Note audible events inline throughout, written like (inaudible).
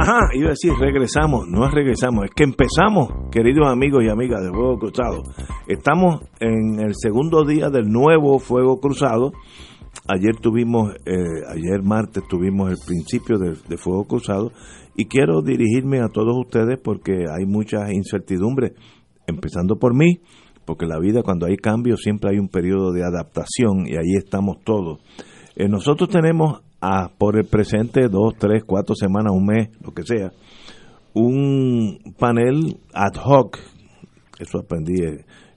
Ajá, iba a decir, regresamos, no es regresamos, es que empezamos, queridos amigos y amigas del Fuego Cruzado. Estamos en el segundo día del nuevo Fuego Cruzado. Ayer tuvimos, eh, ayer martes tuvimos el principio de, de Fuego Cruzado y quiero dirigirme a todos ustedes porque hay muchas incertidumbres, empezando por mí, porque la vida cuando hay cambios siempre hay un periodo de adaptación y ahí estamos todos. Eh, nosotros tenemos a, por el presente dos, tres, cuatro semanas, un mes, lo que sea, un panel ad hoc, eso aprendí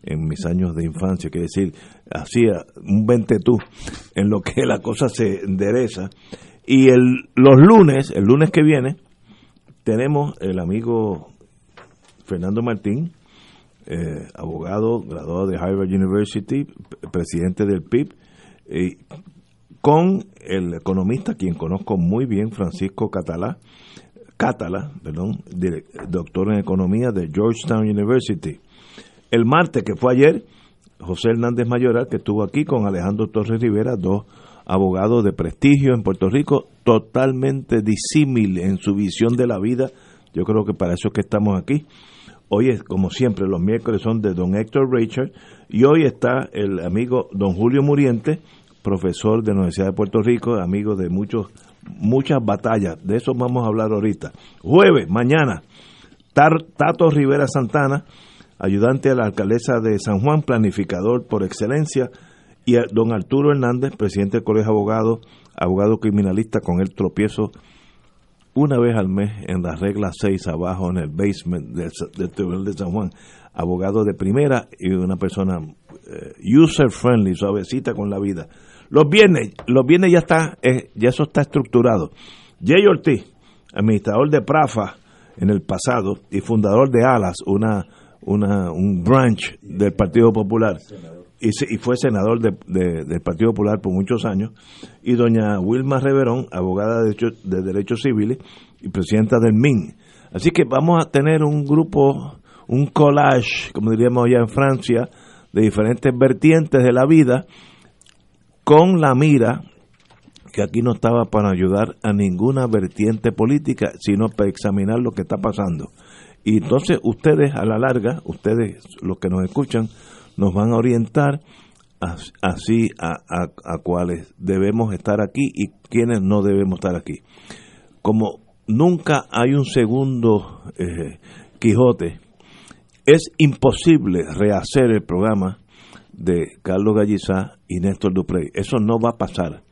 en mis años de infancia, que decir, hacía un ventetú en lo que la cosa se endereza. Y el, los lunes, el lunes que viene, tenemos el amigo Fernando Martín, eh, abogado, graduado de Harvard University, presidente del PIB, eh, con el economista, quien conozco muy bien, Francisco Catalá, Catala, perdón, doctor en economía de Georgetown University. El martes, que fue ayer, José Hernández Mayoral, que estuvo aquí con Alejandro Torres Rivera, dos abogados de prestigio en Puerto Rico, totalmente disímil en su visión de la vida. Yo creo que para eso es que estamos aquí. Hoy es, como siempre, los miércoles son de don Héctor Richard y hoy está el amigo don Julio Muriente, profesor de la Universidad de Puerto Rico, amigo de muchos muchas batallas. De eso vamos a hablar ahorita. Jueves, mañana, Tato Rivera Santana, ayudante a la alcaldesa de San Juan, planificador por excelencia, y don Arturo Hernández, presidente del Colegio de Abogados, abogado criminalista, con el tropiezo una vez al mes en la regla 6 abajo en el basement del, Tribunal de San Juan, abogado de primera y una persona eh, user friendly, suavecita con la vida. Los viernes, los viernes ya está, eh, ya eso está estructurado. Jay Ortiz, administrador de Prafa en el pasado y fundador de Alas, una, una un branch del Partido Popular. Y, fue senador del Partido Popular por muchos años, y doña Wilma Reverón, abogada de, de Derechos Civiles y presidenta del MIN. Así que vamos a tener un grupo, un collage, como diríamos allá en Francia, de diferentes vertientes de la vida, con la mira que aquí no estaba para ayudar a ninguna vertiente política, sino para examinar lo que está pasando. Y entonces ustedes a la larga, ustedes los que nos escuchan, nos van a orientar así a, a, cuáles debemos estar aquí y quiénes no debemos estar aquí. Como nunca hay un segundo eh, Quijote, es imposible rehacer el programa de Carlos Gallizá y Néstor Duprey. Eso no va a pasar.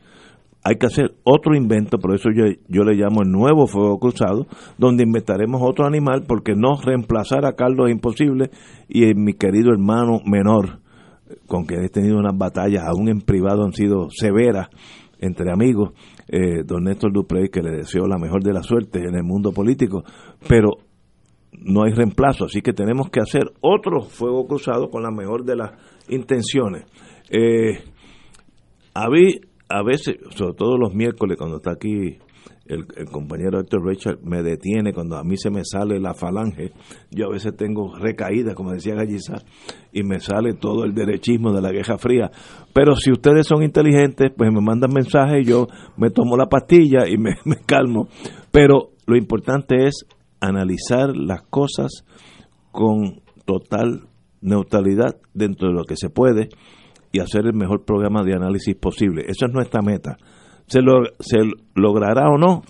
Hay que hacer otro invento, por eso yo, yo le llamo el nuevo fuego cruzado, donde inventaremos otro animal, porque no reemplazar a Carlos es imposible, y mi querido hermano menor, con quien he tenido unas batallas, aún en privado han sido severas entre amigos, eh, don Néstor Duprey, que le deseo la mejor de la suerte en el mundo político, pero no hay reemplazo, así que tenemos que hacer otro fuego cruzado con la mejor de las intenciones. Eh, a, a veces, sobre todo los miércoles, cuando está aquí el, compañero Héctor Richard, me detiene cuando a mí se me sale la falange. Yo a veces tengo recaídas, como decía Galliza, y me sale todo el derechismo de la Guerra Fría. Pero si ustedes son inteligentes, pues me mandan mensajes yo me tomo la pastilla y (laughs) me calmo. Pero lo importante es analizar las cosas con total neutralidad dentro de lo que se puede y hacer el mejor programa de análisis posible. Esa es nuestra meta. ¿Se, lo, se logrará o no?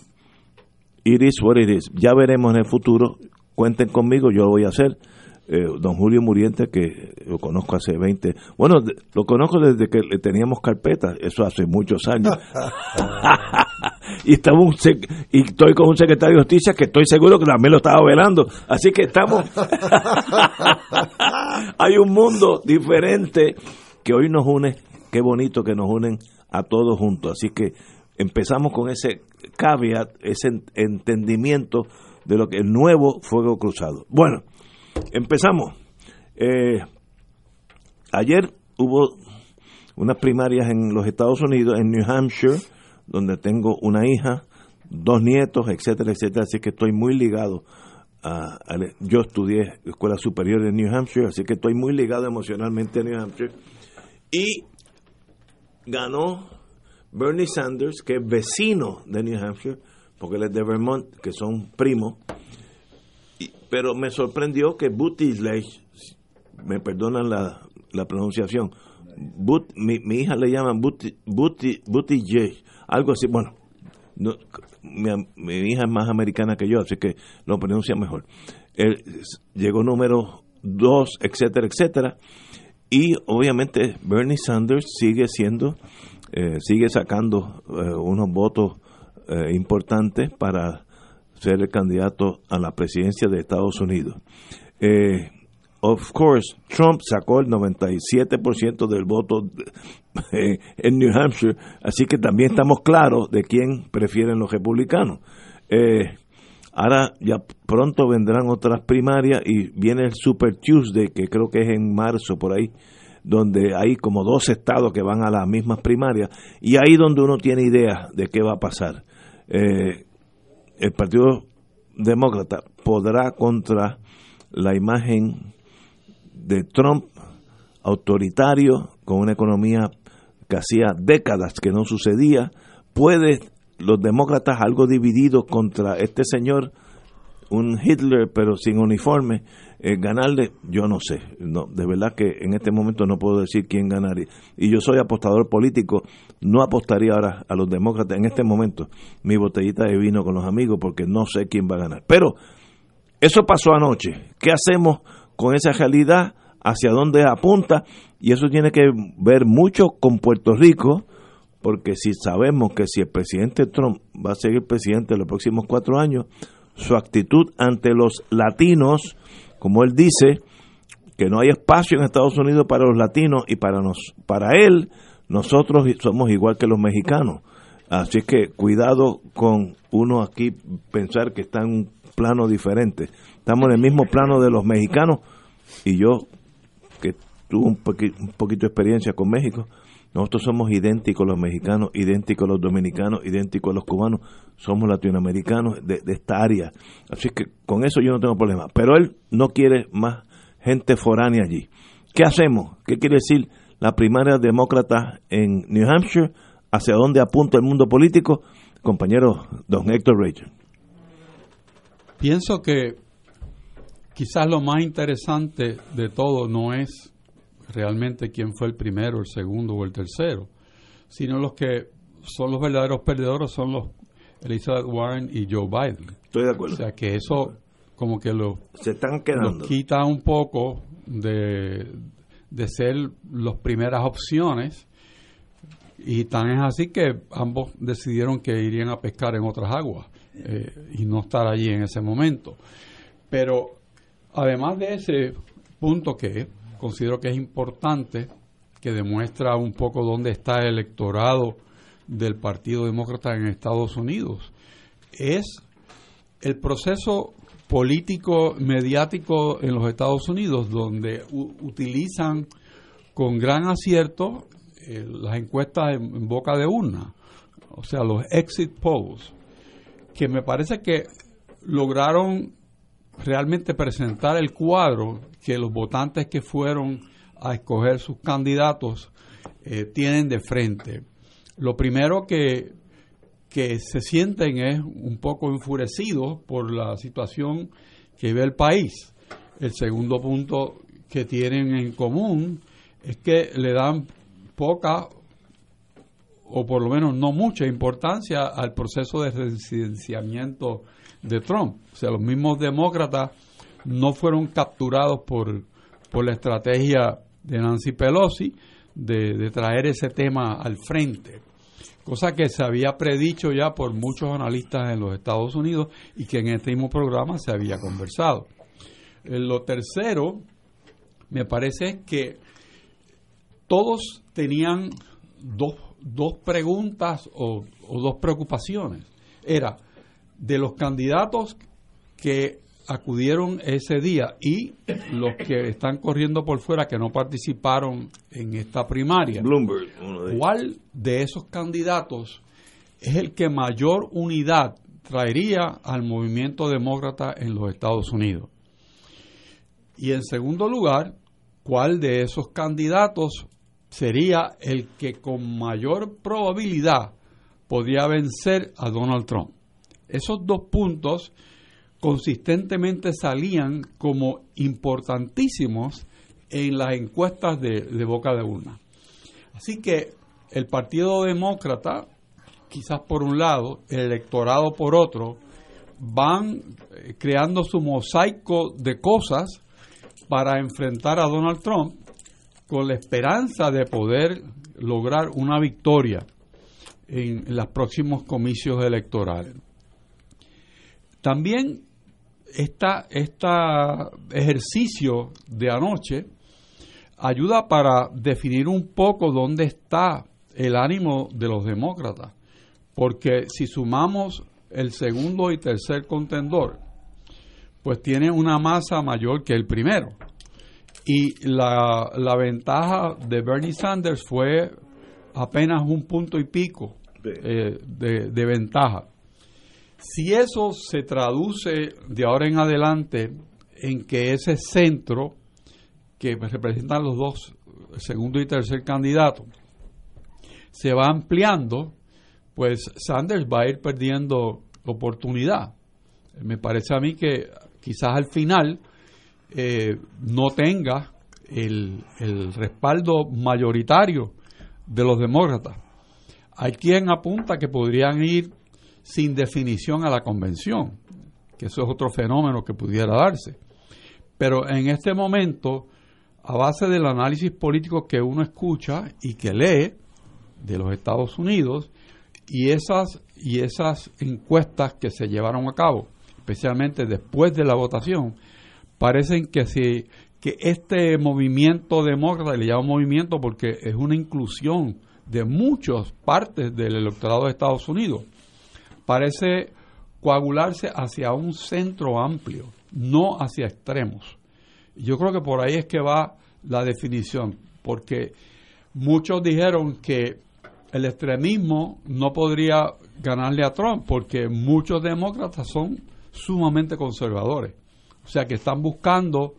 It is what it is. Ya veremos en el futuro. Cuenten conmigo, yo lo voy a hacer. Eh, don Julio Muriente, que lo conozco hace 20, bueno, lo conozco desde que le teníamos carpeta, eso hace muchos años. (laughs) y, estamos y estoy con un secretario de justicia que estoy seguro que también lo estaba velando. Así que estamos. (laughs) Hay un mundo diferente que hoy nos une, qué bonito que nos unen a todos juntos. Así que empezamos con ese caveat, ese entendimiento de lo que el nuevo fuego cruzado. Bueno, empezamos. Eh, ayer hubo unas primarias en los Estados Unidos, en New Hampshire, donde tengo una hija, dos nietos, etcétera, etcétera, así que estoy muy ligado a, yo estudié escuela superior en New Hampshire, así que estoy muy ligado emocionalmente a New Hampshire y ganó Bernie Sanders, que es vecino de New Hampshire, porque él es de Vermont, que son primos, pero me sorprendió que Buttigieg, me perdonan la, la pronunciación, mi, mi, hija le llaman Buttigieg, algo así, bueno, mi, hija es más americana que yo, así que lo pronuncia mejor. Llegó número dos, etcétera, etcétera. Y obviamente Bernie Sanders sigue siendo, eh, sigue sacando eh, unos votos eh, importantes para ser el candidato a la presidencia de Estados Unidos. of course, Trump sacó el 97% del voto (laughs) en New Hampshire, así que también estamos claros de quién prefieren los republicanos. Ahora ya pronto vendrán otras primarias y viene el Super Tuesday, que creo que es en marzo por ahí, donde hay como dos estados que van a las mismas primarias y ahí donde uno tiene idea de qué va a pasar. Eh, el Partido Demócrata podrá contra la imagen de Trump autoritario con una economía que hacía décadas que no sucedía, puede los demócratas algo divididos contra este señor, un Hitler pero sin uniforme, eh, ganarle, yo no sé, no, de verdad que en este momento no puedo decir quién ganaría. Y yo soy apostador político, no apostaría ahora a los demócratas en este momento mi botellita de vino con los amigos porque no sé quién va a ganar. Pero eso pasó anoche. ¿Qué hacemos con esa realidad? ¿Hacia dónde apunta? Y eso tiene que ver mucho con Puerto Rico, porque si sabemos que si el presidente Trump va a seguir presidente los próximos cuatro años, su actitud ante los latinos como él dice, que no hay espacio en Estados Unidos para los latinos y para, nos, para él nosotros somos igual que los mexicanos. Así que cuidado con uno aquí pensar que está en un plano diferente. Estamos en el mismo plano de los mexicanos y yo, que tuve un, poquito de experiencia con México, nosotros somos idénticos los mexicanos, idénticos los dominicanos, idénticos los cubanos, somos latinoamericanos de, esta área. Así que con eso yo no tengo problema. Pero él no quiere más gente foránea allí. ¿Qué hacemos? ¿Qué quiere decir la primaria demócrata en New Hampshire? ¿Hacia dónde apunta el mundo político? Compañero don Héctor Rachel. Pienso que quizás lo más interesante de todo no es realmente quién fue el primero, el segundo o el tercero, sino los que son los verdaderos perdedores son los Elizabeth Warren y Joe Biden. Estoy de acuerdo. O sea que eso como que lo, Se están quedando. quita un poco de, de ser las primeras opciones y tan es así que ambos decidieron que irían a pescar en otras aguas eh, y no estar allí en ese momento. Pero además de ese punto que considero que es importante, que demuestra un poco dónde está el electorado del Partido Demócrata en Estados Unidos. Es el proceso político mediático en los Estados Unidos donde utilizan con gran acierto eh, las encuestas en, boca de urna, o sea, los exit polls, que me parece que lograron realmente presentar el cuadro que los votantes que fueron a escoger sus candidatos eh, tienen de frente. Lo primero que, que se sienten es un poco enfurecidos por la situación que ve el país. El segundo punto que tienen en común es que le dan poca o por lo menos no mucha importancia al proceso de residenciamiento de Trump. O sea, los mismos demócratas no fueron capturados por, por la estrategia de Nancy Pelosi de, traer ese tema al frente cosa que se había predicho ya por muchos analistas en los Estados Unidos y que en este mismo programa se había conversado. Eh, lo tercero, me parece que todos tenían dos, dos preguntas o, o dos preocupaciones. Era de los candidatos que acudieron ese día y los que están corriendo por fuera que no participaron en esta primaria. Bloomberg, ¿Cuál de esos candidatos es el que mayor unidad traería al movimiento demócrata en los Estados Unidos? Y en segundo lugar, ¿cuál de esos candidatos sería el que con mayor probabilidad podría vencer a Donald Trump? Esos dos puntos consistentemente salían como importantísimos en las encuestas de, boca de urna. Así que el Partido Demócrata, quizás por un lado, el electorado por otro, van eh, creando su mosaico de cosas para enfrentar a Donald Trump con la esperanza de poder lograr una victoria en, en los próximos comicios electorales. También este ejercicio de anoche ayuda para definir un poco dónde está el ánimo de los demócratas, porque si sumamos el segundo y tercer contendor, pues tiene una masa mayor que el primero. Y la, la ventaja de Bernie Sanders fue apenas un punto y pico eh, de ventaja. Si eso se traduce de ahora en adelante en que ese centro que representan los dos, segundo y tercer candidato, se va ampliando, pues Sanders va a ir perdiendo oportunidad. Me parece a mí que quizás al final eh, no tenga el, el respaldo mayoritario de los demócratas. Hay quien apunta que podrían ir sin definición a la convención, que eso es otro fenómeno que pudiera darse. Pero en este momento, a base del análisis político que uno escucha y que lee de los Estados Unidos y esas y esas encuestas que se llevaron a cabo, especialmente después de la votación, parecen que si que este movimiento demócrata, le llamo movimiento porque es una inclusión de muchas partes del electorado de Estados Unidos, parece coagularse hacia un centro amplio, no hacia extremos. Yo creo que por ahí es que va la definición, porque muchos dijeron que el extremismo no podría ganarle a Trump, porque muchos demócratas son sumamente conservadores. O sea que están buscando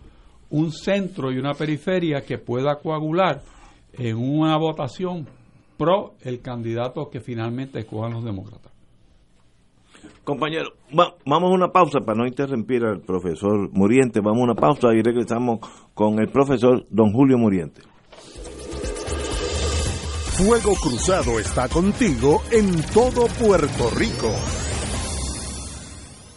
un centro y una periferia que pueda coagular en una votación pro el candidato que finalmente escojan los demócratas. Compañero, vamos a una pausa para no interrumpir al profesor Muriente. Vamos a una pausa y regresamos con el profesor don Julio Muriente. Fuego Cruzado está contigo en todo Puerto Rico.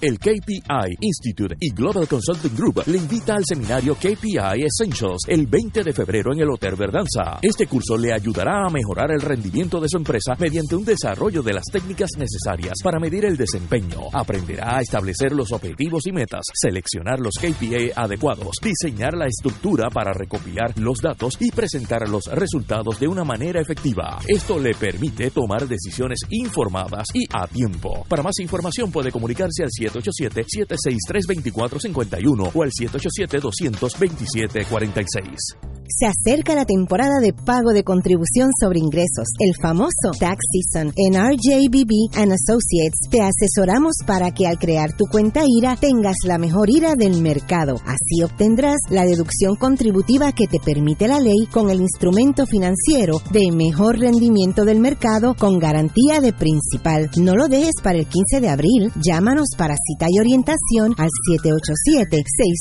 El KPI Institute y Global Consulting Group le invita al seminario KPI Essentials el 20 de febrero en el Hotel Verdanza. Este curso le ayudará a mejorar el rendimiento de su empresa mediante un desarrollo de las técnicas necesarias para medir el desempeño. Aprenderá a establecer los objetivos y metas, seleccionar los KPI adecuados, diseñar la estructura para recopilar los datos y presentar los resultados de una manera efectiva. Esto le permite tomar decisiones informadas y a tiempo. Para más información puede comunicarse al 7 787-763-2451 o al 787-227-46. Se acerca la temporada de pago de contribución sobre ingresos, el famoso Tax Season. En RJBB and Associates te asesoramos para que al crear tu cuenta IRA tengas la mejor IRA del mercado. Así obtendrás la deducción contributiva que te permite la ley con el instrumento financiero de mejor rendimiento del mercado con garantía de principal. No lo dejes para el 15 de abril. Llámanos para cita y orientación al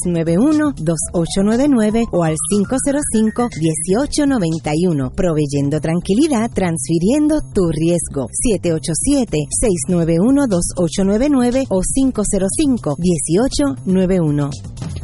787-691-2899 o al 505-1891, proveyendo tranquilidad, transfiriendo tu riesgo. 787-691-2899 o 505-1891.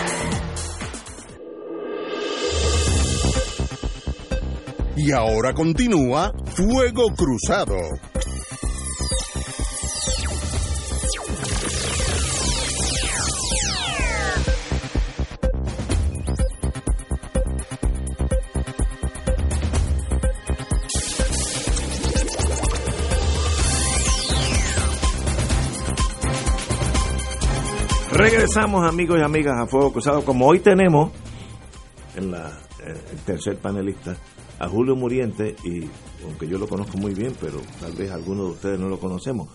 Y ahora continúa Fuego Cruzado. Regresamos amigos y amigas a Fuego Cruzado. Como hoy tenemos en la, eh, el tercer panelista a Julio Muriente, y aunque yo lo conozco muy bien, pero tal vez algunos de ustedes no lo conocemos.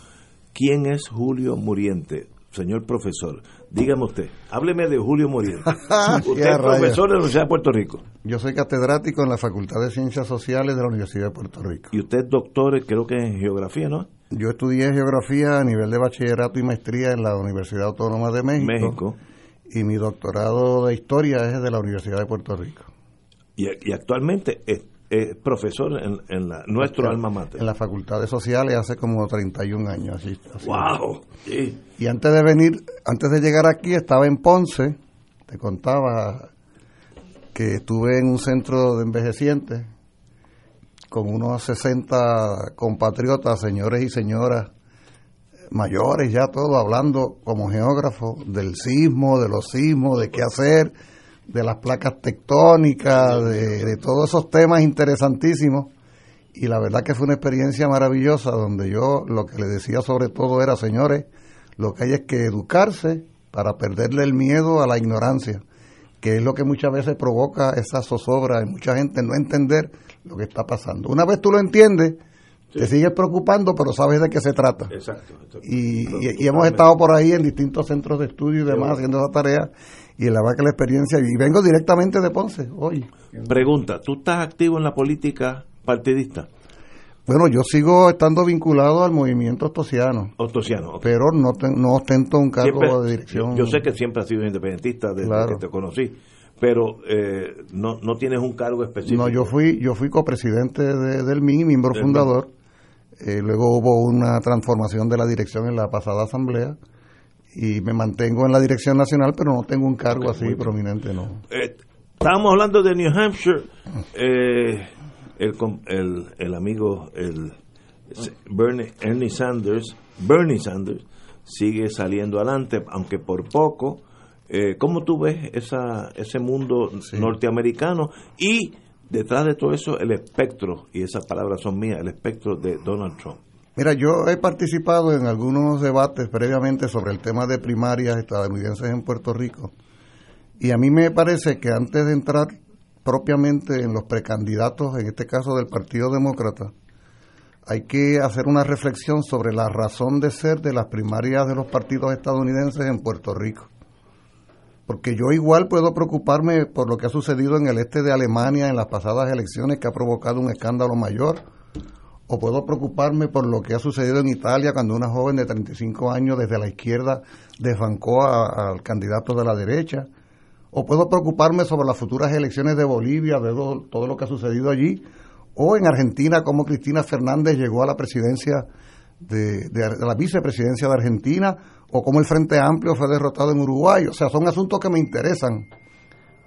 ¿Quién es Julio Muriente? Señor profesor, dígame usted, hábleme de Julio Muriente. (laughs) usted es profesor de la Universidad de Puerto Rico. Yo soy catedrático en la Facultad de Ciencias Sociales de la Universidad de Puerto Rico. Y usted es doctor, creo que en geografía, ¿no? Yo estudié geografía a nivel de bachillerato y maestría en la Universidad Autónoma de México. México. Y mi doctorado de historia es de la Universidad de Puerto Rico. Y, y actualmente eh, profesor en, la, nuestro alma mater. En las facultades sociales hace como 31 años. Así, ¡Wow! Y antes de venir, antes de llegar aquí, estaba en Ponce, te contaba que estuve en un centro de envejecientes con unos 60 compatriotas, señores y señoras mayores, ya todo hablando como geógrafo del sismo, de los sismos, de qué hacer de las placas tectónicas, de, todos esos temas interesantísimos. Y la verdad que fue una experiencia maravillosa donde yo lo que le decía sobre todo era, señores, lo que hay es que educarse para perderle el miedo a la ignorancia, que es lo que muchas veces provoca esa zozobra en mucha gente no entender lo que está pasando. Una vez tú lo entiendes, te sigues preocupando, pero sabes de qué se trata. Exacto. Y, y, hemos estado por ahí en distintos centros de estudio y demás haciendo esa tarea y la verdad que la experiencia, y vengo directamente de Ponce hoy. Pregunta, ¿tú estás activo en la política partidista? Bueno, yo sigo estando vinculado al movimiento ostosiano. Ostosiano. Pero no, no ostento un cargo de dirección. Yo, sé que siempre has sido independentista desde que te conocí, pero eh, no, no tienes un cargo específico. No, yo fui yo fui copresidente del MIN, miembro fundador. Eh, luego hubo una transformación de la dirección en la pasada asamblea y me mantengo en la dirección nacional, pero no tengo un cargo así prominente, no. Eh, estábamos hablando de New Hampshire, eh, el, el, el, amigo el Bernie, Ernie Sanders, Bernie Sanders sigue saliendo adelante, aunque por poco. Eh, ¿Cómo tú ves esa, ese mundo norteamericano y detrás de todo eso el espectro, y esas palabras son mías, el espectro de Donald Trump? Mira, yo he participado en algunos debates previamente sobre el tema de primarias estadounidenses en Puerto Rico y a mí me parece que antes de entrar propiamente en los precandidatos, en este caso del Partido Demócrata, hay que hacer una reflexión sobre la razón de ser de las primarias de los partidos estadounidenses en Puerto Rico. Porque yo igual puedo preocuparme por lo que ha sucedido en el este de Alemania en las pasadas elecciones, que ha provocado un escándalo mayor o puedo preocuparme por lo que ha sucedido en Italia cuando una joven de 35 años desde la izquierda desbancó al candidato de la derecha, o puedo preocuparme sobre las futuras elecciones de Bolivia, de todo, lo que ha sucedido allí, o en Argentina cómo Cristina Fernández llegó a la presidencia de, de, la vicepresidencia de Argentina, o cómo el Frente Amplio fue derrotado en Uruguay. O sea, son asuntos que me interesan.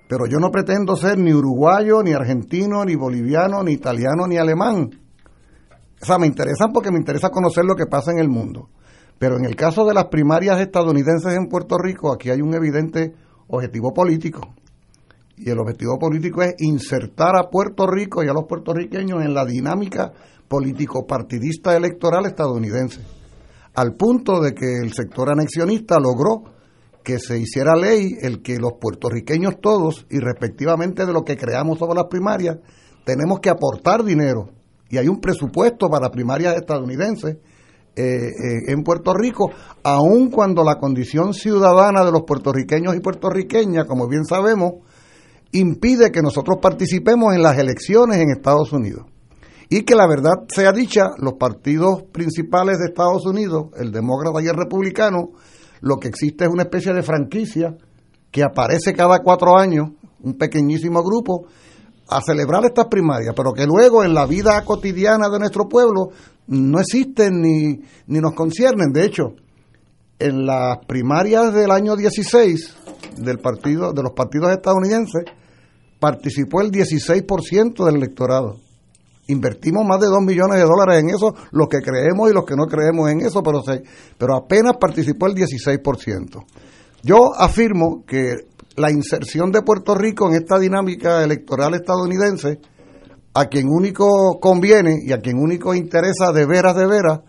Pero yo no pretendo ser ni uruguayo, ni argentino, ni boliviano, ni italiano, ni alemán o sea, me interesan porque me interesa conocer lo que pasa en el mundo. Pero en el caso de las primarias estadounidenses en Puerto Rico, aquí hay un evidente objetivo político. y el objetivo político es insertar a Puerto Rico y a los puertorriqueños en la dinámica político-partidista electoral estadounidense, al punto de que el sector anexionista logró que se hiciera ley el que los puertorriqueños todos, y respectivamente de lo que creamos sobre las primarias, tenemos que aportar dinero. Y hay un presupuesto para primarias estadounidenses eh, eh, en Puerto Rico, aun cuando la condición ciudadana de los puertorriqueños y puertorriqueñas, como bien sabemos, impide que nosotros participemos en las elecciones en Estados Unidos. Y que la verdad sea dicha, los partidos principales de Estados Unidos, el demócrata y el republicano, lo que existe es una especie de franquicia que aparece cada cuatro años, un pequeñísimo grupo, a celebrar estas primarias, pero que luego en la vida cotidiana de nuestro pueblo no existen ni, ni nos conciernen. De hecho, en las primarias del año 16 del partido, de los partidos estadounidenses, participó el 16% del electorado. Invertimos más de 2 millones de dólares en eso, los que creemos y los que no creemos en eso, pero, pero apenas participó el 16%. Yo afirmo que la inserción de Puerto Rico en esta dinámica electoral estadounidense, a quien único conviene y a quien único interesa de veras, de veras,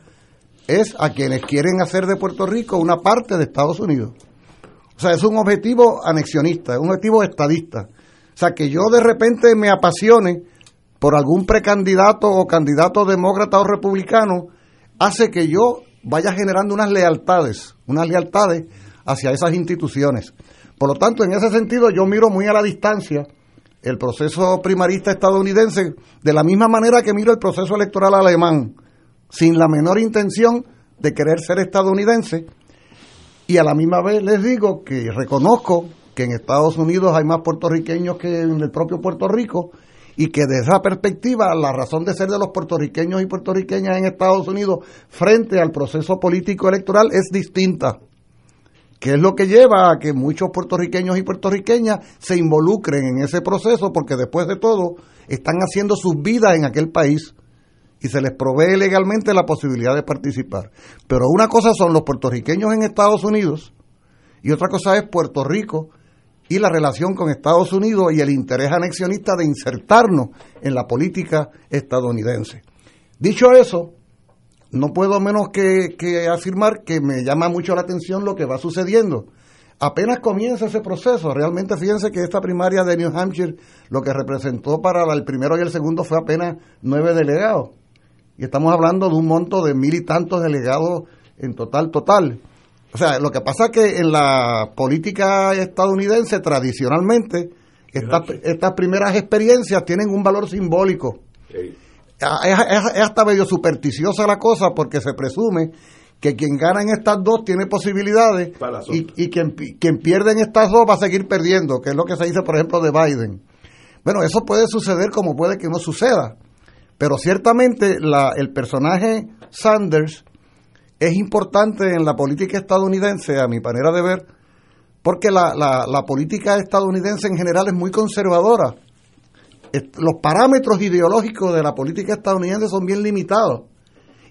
es a quienes quieren hacer de Puerto Rico una parte de Estados Unidos. O sea, es un objetivo anexionista, es un objetivo estadista. O sea, que yo de repente me apasione por algún precandidato o candidato demócrata o republicano, hace que yo vaya generando unas lealtades, unas lealtades hacia esas instituciones. Por lo tanto, en ese sentido, yo miro muy a la distancia el proceso primarista estadounidense de la misma manera que miro el proceso electoral alemán, sin la menor intención de querer ser estadounidense. Y a la misma vez les digo que reconozco que en Estados Unidos hay más puertorriqueños que en el propio Puerto Rico y que desde esa perspectiva la razón de ser de los puertorriqueños y puertorriqueñas en Estados Unidos frente al proceso político electoral es distinta, que es lo que lleva a que muchos puertorriqueños y puertorriqueñas se involucren en ese proceso porque después de todo están haciendo sus vidas en aquel país y se les provee legalmente la posibilidad de participar. Pero una cosa son los puertorriqueños en Estados Unidos y otra cosa es Puerto Rico y la relación con Estados Unidos y el interés anexionista de insertarnos en la política estadounidense. Dicho eso, no puedo menos que, afirmar que me llama mucho la atención lo que va sucediendo. Apenas comienza ese proceso, realmente fíjense que esta primaria de New Hampshire lo que representó para el primero y el segundo fue apenas nueve delegados. Y estamos hablando de un monto de mil y tantos delegados en total, total. O sea, lo que pasa es que en la política estadounidense tradicionalmente estas primeras experiencias tienen un valor simbólico. Es, hasta medio supersticiosa la cosa porque se presume que quien gana en estas dos tiene posibilidades y, y quien, quien, pierde en estas dos va a seguir perdiendo, que es lo que se dice, por ejemplo, de Biden. Bueno, eso puede suceder como puede que no suceda, pero ciertamente la, el personaje Sanders es importante en la política estadounidense, a mi manera de ver, porque la, la, política estadounidense en general es muy conservadora. Los parámetros ideológicos de la política estadounidense son bien limitados.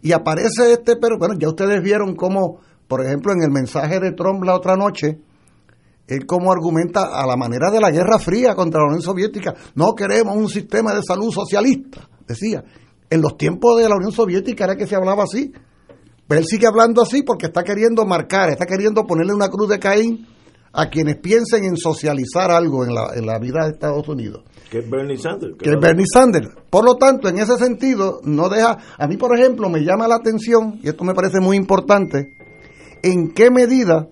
Y aparece este, pero bueno, ya ustedes vieron cómo, por ejemplo, en el mensaje de Trump la otra noche, él como argumenta a la manera de la Guerra Fría contra la Unión Soviética, no queremos un sistema de salud socialista, decía. En los tiempos de la Unión Soviética era que se hablaba así, él sigue hablando así porque está queriendo marcar, está queriendo ponerle una cruz de Caín a quienes piensen en socializar algo en la, en la vida de Estados Unidos. Que es Bernie Sanders. Que, es Bernie Sanders. Por lo tanto, en ese sentido, no deja. A mí, por ejemplo, me llama la atención, y esto me parece muy importante, en qué medida,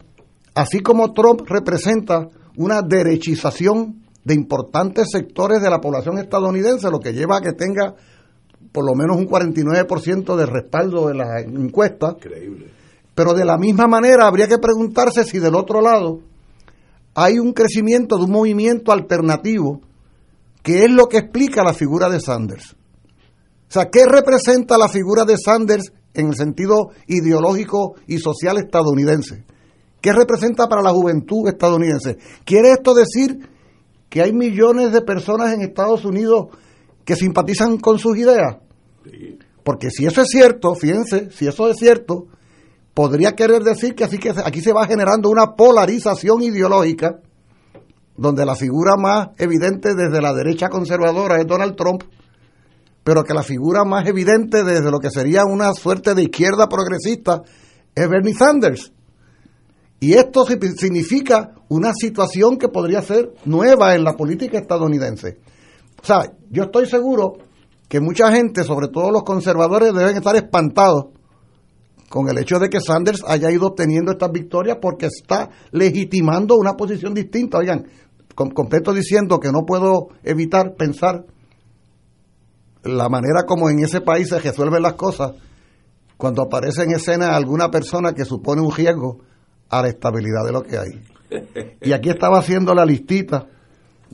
así como Trump representa una derechización de importantes sectores de la población estadounidense, lo que lleva a que tenga por lo menos un 49% de respaldo de la encuesta. Increíble. Pero de la misma manera habría que preguntarse si del otro lado hay un crecimiento de un movimiento alternativo que es lo que explica la figura de Sanders. O sea, ¿qué representa la figura de Sanders en el sentido ideológico y social estadounidense? ¿Qué representa para la juventud estadounidense? ¿Quiere esto decir que hay millones de personas en Estados Unidos que simpatizan con sus ideas? Porque si eso es cierto, fíjense, si eso es cierto, podría querer decir que así que aquí se va generando una polarización ideológica donde la figura más evidente desde la derecha conservadora es Donald Trump, pero que la figura más evidente desde lo que sería una suerte de izquierda progresista es Bernie Sanders. Y esto significa una situación que podría ser nueva en la política estadounidense. O sea, yo estoy seguro que mucha gente, sobre todo los conservadores, deben estar espantados con el hecho de que Sanders haya ido obteniendo estas victorias porque está legitimando una posición distinta. Oigan, completo diciendo que no puedo evitar pensar la manera como en ese país se resuelven las cosas cuando aparece en escena alguna persona que supone un riesgo a la estabilidad de lo que hay. Y aquí estaba haciendo la listita.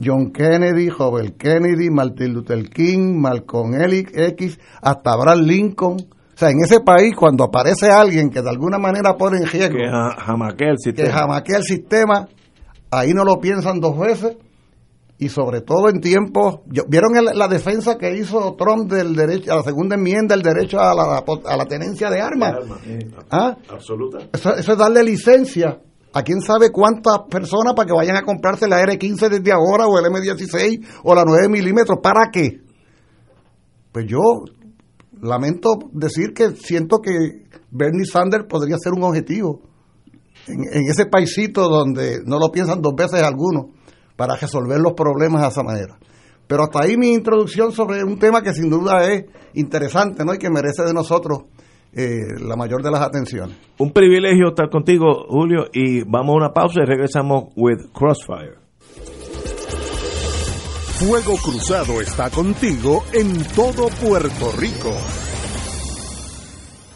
John Kennedy, Robert Kennedy, Martin Luther King, Malcolm X, hasta Abraham Lincoln. O sea, en ese país, cuando aparece alguien que de alguna manera pone en riesgo que jamaquea el sistema, que jamaquea el sistema ahí no lo piensan dos veces. Y sobre todo en tiempos vieron la defensa que hizo Trump del derecho a la segunda enmienda el derecho a la, a la tenencia de armas ¿Ah? absoluta. Eso, es darle licencia a quién sabe cuántas personas para que vayan a comprarse la R15 desde ahora o el M16 o la 9 milímetros. Para qué pues yo lamento decir que siento que Bernie Sanders podría ser un objetivo en, ese paisito donde no lo piensan dos veces algunos para resolver los problemas de esa manera. Pero hasta ahí mi introducción sobre un tema que sin duda es interesante ¿no? y que merece de nosotros eh, la mayor de las atenciones. Un privilegio estar contigo, Julio, y vamos a una pausa y regresamos with Crossfire. Fuego Cruzado está contigo en todo Puerto Rico.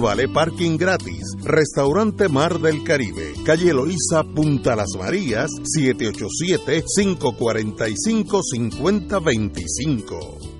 vale parking gratis. Restaurante Mar del Caribe, calle Loíza, Punta Las Marías, 787-545-5025.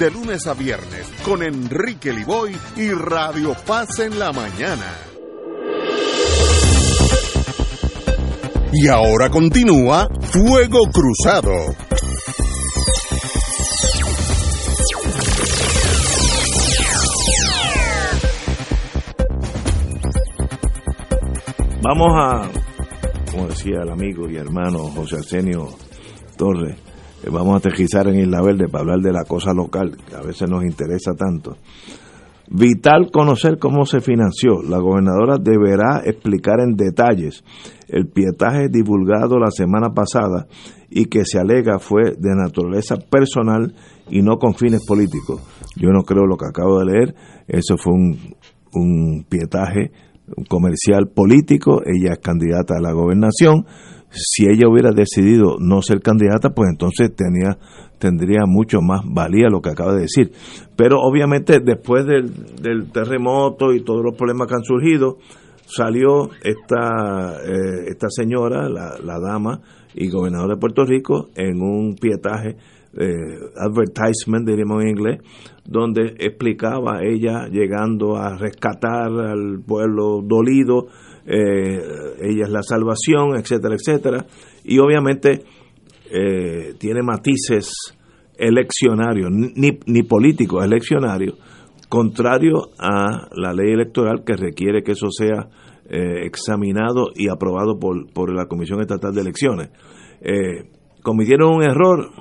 de lunes a viernes con Enrique Liboy y Radio Paz en la mañana. Y ahora continúa Fuego Cruzado. Vamos a, como decía el amigo y hermano José Arsenio Torres, vamos a aterrizar en Isla Verde para hablar de la cosa local, que a veces nos interesa tanto. Vital conocer cómo se financió. La gobernadora deberá explicar en detalles el pietaje divulgado la semana pasada y que se alega fue de naturaleza personal y no con fines políticos. Yo no creo lo que acabo de leer. Eso fue un, un pietaje comercial político. Ella es candidata a la gobernación si ella hubiera decidido no ser candidata, pues entonces tenía, tendría mucho más valía lo que acaba de decir. Pero obviamente después del, terremoto y todos los problemas que han surgido, salió esta, eh, esta señora, la, la, dama y gobernadora de Puerto Rico, en un pietaje, eh, advertisement, diríamos en inglés, donde explicaba ella llegando a rescatar al pueblo dolido, eh, ella es la salvación, etcétera, etcétera, y obviamente tiene matices eleccionarios, ni, ni políticos, eleccionarios, contrario a la ley electoral que requiere que eso sea eh, examinado y aprobado por, por, la Comisión Estatal de Elecciones. Eh, ¿Cometieron un error?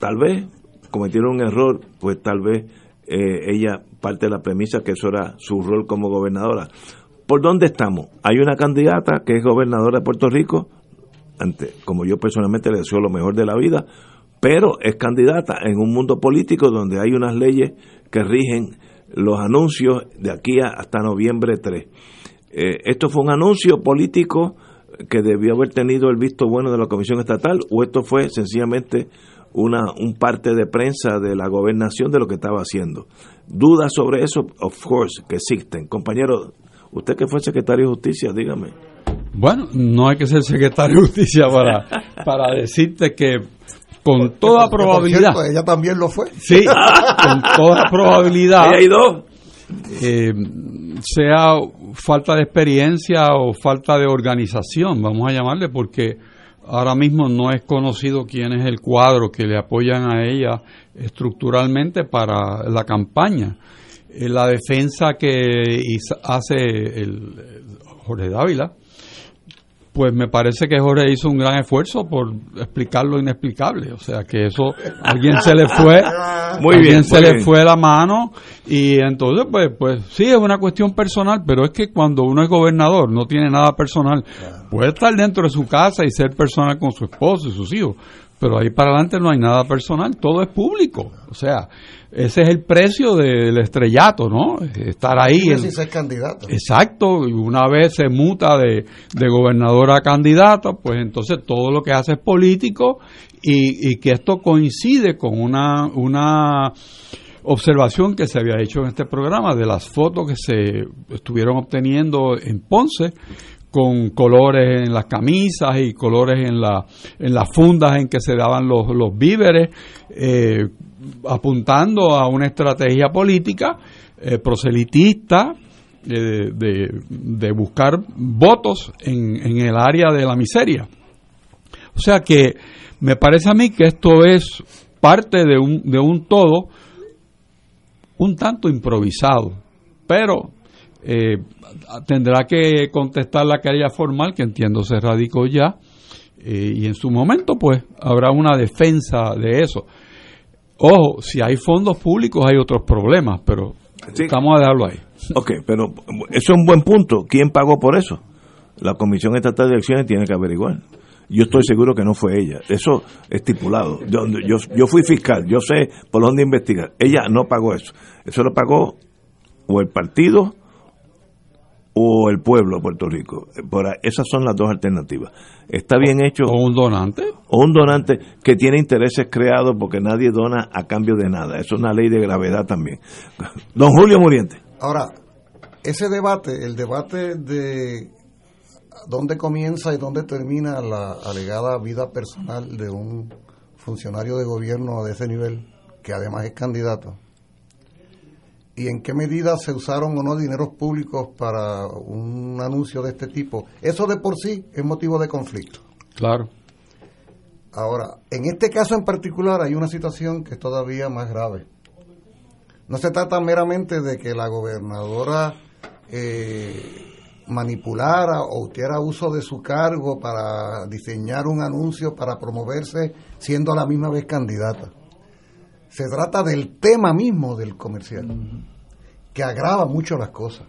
Tal vez. ¿Cometieron un error? Pues tal vez eh, ella parte de la premisa que eso era su rol como gobernadora. ¿Por dónde estamos? Hay una candidata que es gobernadora de Puerto Rico, como yo personalmente le deseo lo mejor de la vida, pero es candidata en un mundo político donde hay unas leyes que rigen los anuncios de aquí hasta noviembre 3. Eh, ¿Esto fue un anuncio político que debió haber tenido el visto bueno de la Comisión Estatal o esto fue sencillamente una un parte de prensa de la gobernación de lo que estaba haciendo? Dudas sobre eso, of course, que existen. Compañero, usted que fue secretario de Justicia, dígame. Bueno, no hay que ser secretario de Justicia para, para decirte que con toda probabilidad. ella también lo fue. Sí, con toda probabilidad. hay dos. Eh, sea falta de experiencia o falta de organización, vamos a llamarle, porque ahora mismo no es conocido quién es el cuadro que le apoyan a ella estructuralmente para la campaña. La defensa que hace el Jorge Dávila pues me parece que Jorge hizo un gran esfuerzo por explicar lo inexplicable. O sea, que eso alguien se le fue, (laughs) muy alguien se le fue la mano y entonces, pues, pues sí, es una cuestión personal, pero es que cuando uno es gobernador no tiene nada personal. Puede estar dentro de su casa y ser personal con su esposo y sus hijos, pero ahí para adelante no hay nada personal, todo es público. O sea, ese es el precio del estrellato, ¿no? Estar ahí. Sí, ser candidato. Exacto, y una vez se muta de, de gobernadora a candidata, pues entonces todo lo que hace es político y, y que esto coincide con una, una observación que se había hecho en este programa de las fotos que se estuvieron obteniendo en Ponce con colores en las camisas y colores en, la, en las fundas en que se daban los, los víveres, eh, apuntando a una estrategia política eh, proselitista eh, de, buscar votos en, en el área de la miseria. O sea que me parece a mí que esto es parte de un, de un todo un tanto improvisado, pero tendrá que contestar la querella formal, que entiendo se radicó ya, eh, y en su momento pues habrá una defensa de eso. Ojo, si hay fondos públicos hay otros problemas, pero vamos a dejarlo ahí. Ok, pero eso es un buen punto. ¿Quién pagó por eso? La Comisión Estatal de Elecciones tiene que averiguar. Yo estoy seguro que no fue ella. Eso estipulado. Yo, yo, yo fui fiscal, yo sé por dónde investigar. Ella no pagó eso. Eso lo pagó o el partido o el pueblo de Puerto Rico. Por esas son las dos alternativas. Está bien hecho. O un donante. O un donante que tiene intereses creados porque nadie dona a cambio de nada. Es una ley de gravedad también. (laughs) Don Julio Muriente. Ahora, ese debate, el debate de dónde comienza y dónde termina la alegada vida personal de un funcionario de gobierno de ese nivel, que además es candidato, y en qué medida se usaron o no dineros públicos para un anuncio de este tipo. Eso de por sí es motivo de conflicto. Claro. Ahora, en este caso en particular hay una situación que es todavía más grave. No se trata meramente de que la gobernadora eh, manipulara o hiciera uso de su cargo para diseñar un anuncio para promoverse siendo a la misma vez candidata se trata del tema mismo del comercial, que agrava mucho las cosas.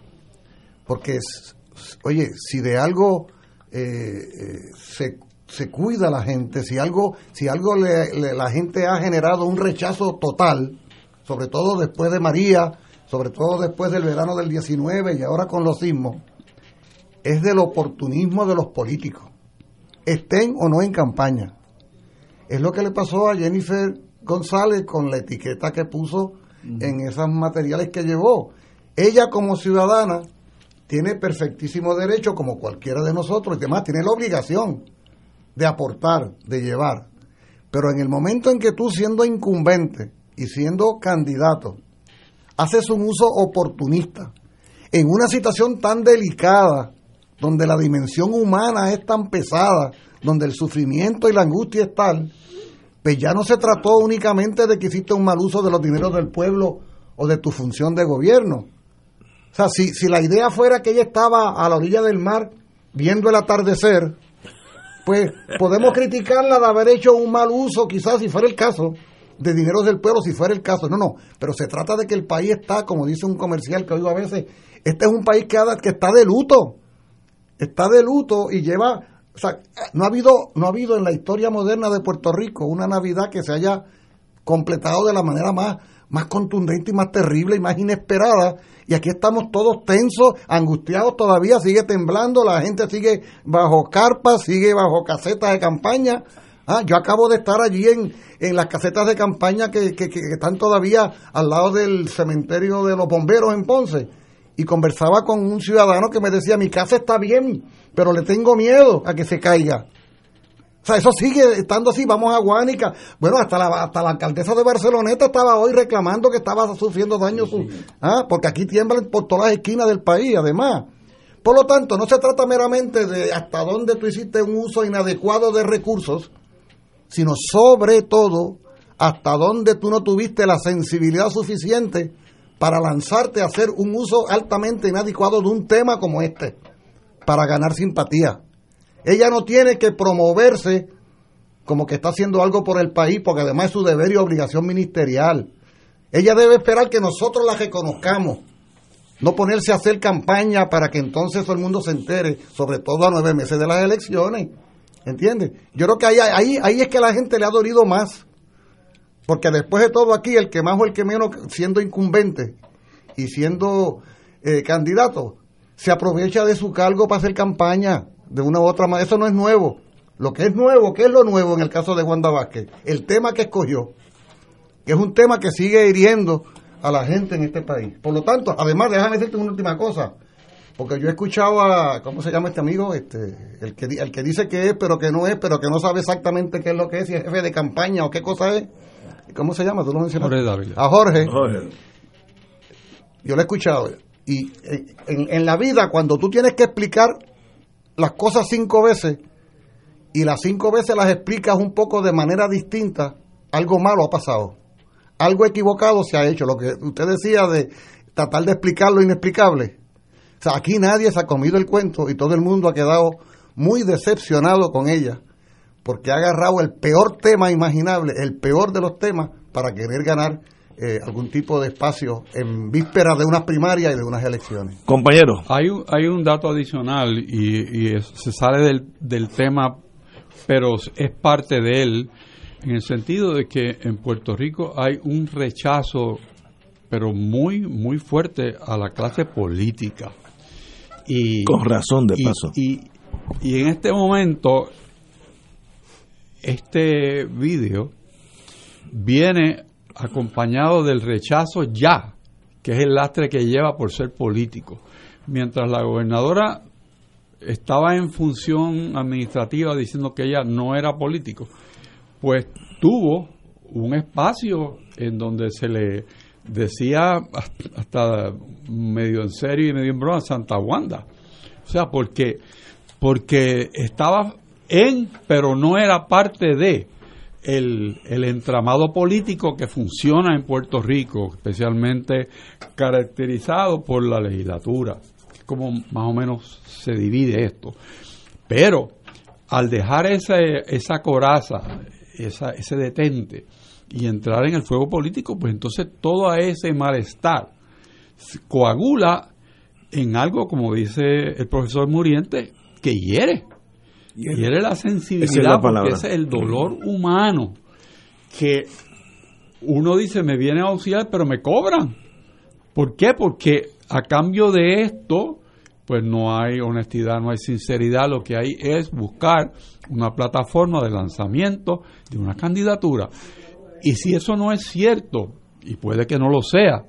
Porque, oye, si de algo eh, eh, se, se, cuida la gente, si algo, si algo la gente ha generado un rechazo total, sobre todo después de María, sobre todo después del verano del 19 y ahora con los sismos, es del oportunismo de los políticos, estén o no en campaña. Es lo que le pasó a Jennifer González con la etiqueta que puso en esos materiales que llevó. Ella como ciudadana tiene perfectísimo derecho, como cualquiera de nosotros, y demás, tiene la obligación de aportar, de llevar. Pero en el momento en que tú siendo incumbente y siendo candidato, haces un uso oportunista, en una situación tan delicada, donde la dimensión humana es tan pesada, donde el sufrimiento y la angustia es tal, pues ya no se trató únicamente de que hiciste un mal uso de los dineros del pueblo o de tu función de gobierno. O sea, si, si la idea fuera que ella estaba a la orilla del mar viendo el atardecer, pues podemos criticarla de haber hecho un mal uso, quizás si fuera el caso, de dineros del pueblo, si fuera el caso. No, no, pero se trata de que el país está, como dice un comercial que oigo a veces, este es un país que, que está de luto, está de luto y lleva, o sea, no ha habido, no ha habido en la historia moderna de Puerto Rico una Navidad que se haya completado de la manera más más contundente y más terrible y más inesperada. Y aquí estamos todos tensos, angustiados todavía, sigue temblando, la gente sigue bajo carpas, sigue bajo casetas de campaña. Ah, yo acabo de estar allí en, en las casetas de campaña que, que, que, están todavía al lado del cementerio de los bomberos en Ponce. Y conversaba con un ciudadano que me decía, mi casa está bien, pero le tengo miedo a que se caiga. O sea, eso sigue estando así, vamos a Guánica. Bueno, hasta la, hasta la alcaldesa de Barceloneta estaba hoy reclamando que estaba sufriendo daños, ¿ah? porque aquí tiemblan por todas las esquinas del país, además. Por lo tanto, no se trata meramente de hasta dónde tú hiciste un uso inadecuado de recursos, sino sobre todo hasta dónde tú no tuviste la sensibilidad suficiente para lanzarte a hacer un uso altamente inadecuado de un tema como este, para ganar simpatía. Ella no tiene que promoverse como que está haciendo algo por el país, porque además es su deber y obligación ministerial. Ella debe esperar que nosotros la reconozcamos, no ponerse a hacer campaña para que entonces todo el mundo se entere, sobre todo a nueve meses de las elecciones. ¿Entiendes? Yo creo que ahí, ahí, ahí es que la gente le ha dolido más. Porque después de todo aquí, el que más o el que menos, siendo incumbente y siendo eh, candidato, se aprovecha de su cargo para hacer campaña de una u otra manera. Eso no es nuevo. Lo que es nuevo, ¿qué es lo nuevo en el caso de Wanda Vázquez? El tema que escogió, que es un tema que sigue hiriendo a la gente en este país. Por lo tanto, además, déjame decirte una última cosa, porque yo he escuchado a, ¿cómo se llama este amigo? Este, el que, el que dice que es, pero que no es, pero que no sabe exactamente qué es lo que es, si es jefe de campaña o qué cosa es. ¿Cómo se llama? ¿Tú lo mencionaste? Jorge A Jorge. Yo lo he escuchado. Y en, en la vida, cuando tú tienes que explicar las cosas cinco veces y las cinco veces las explicas un poco de manera distinta, algo malo ha pasado. Algo equivocado se ha hecho. Lo que usted decía de tratar de explicar lo inexplicable. O sea, aquí nadie se ha comido el cuento y todo el mundo ha quedado muy decepcionado con ella porque ha agarrado el peor tema imaginable, el peor de los temas, para querer ganar eh, algún tipo de espacio en vísperas de unas primarias y de unas elecciones. Compañero. Hay, un, hay un dato adicional y, se sale del, del tema, pero es parte de él, en el sentido de que en Puerto Rico hay un rechazo, pero muy, muy fuerte a la clase política. Y, Con razón, de paso. Y, y en este momento, este vídeo viene acompañado del rechazo ya, que es el lastre que lleva por ser político. Mientras la gobernadora estaba en función administrativa diciendo que ella no era político, pues tuvo un espacio en donde se le decía hasta medio en serio y medio en broma Santa Wanda. O sea, porque, porque estaba en, pero no era parte de el, el, entramado político que funciona en Puerto Rico, especialmente caracterizado por la legislatura, como más o menos se divide esto. Pero al dejar ese, esa coraza, esa, ese detente, y entrar en el fuego político, pues entonces todo ese malestar coagula en algo, como dice el profesor Muriente, que hiere hiere la sensibilidad porque es el dolor humano que uno dice me viene a auxiliar pero me cobran. ¿Por qué? Porque a cambio de esto pues no hay honestidad, no hay sinceridad, lo que hay es buscar una plataforma de lanzamiento de una candidatura. Y si eso no es cierto, y puede que no lo sea,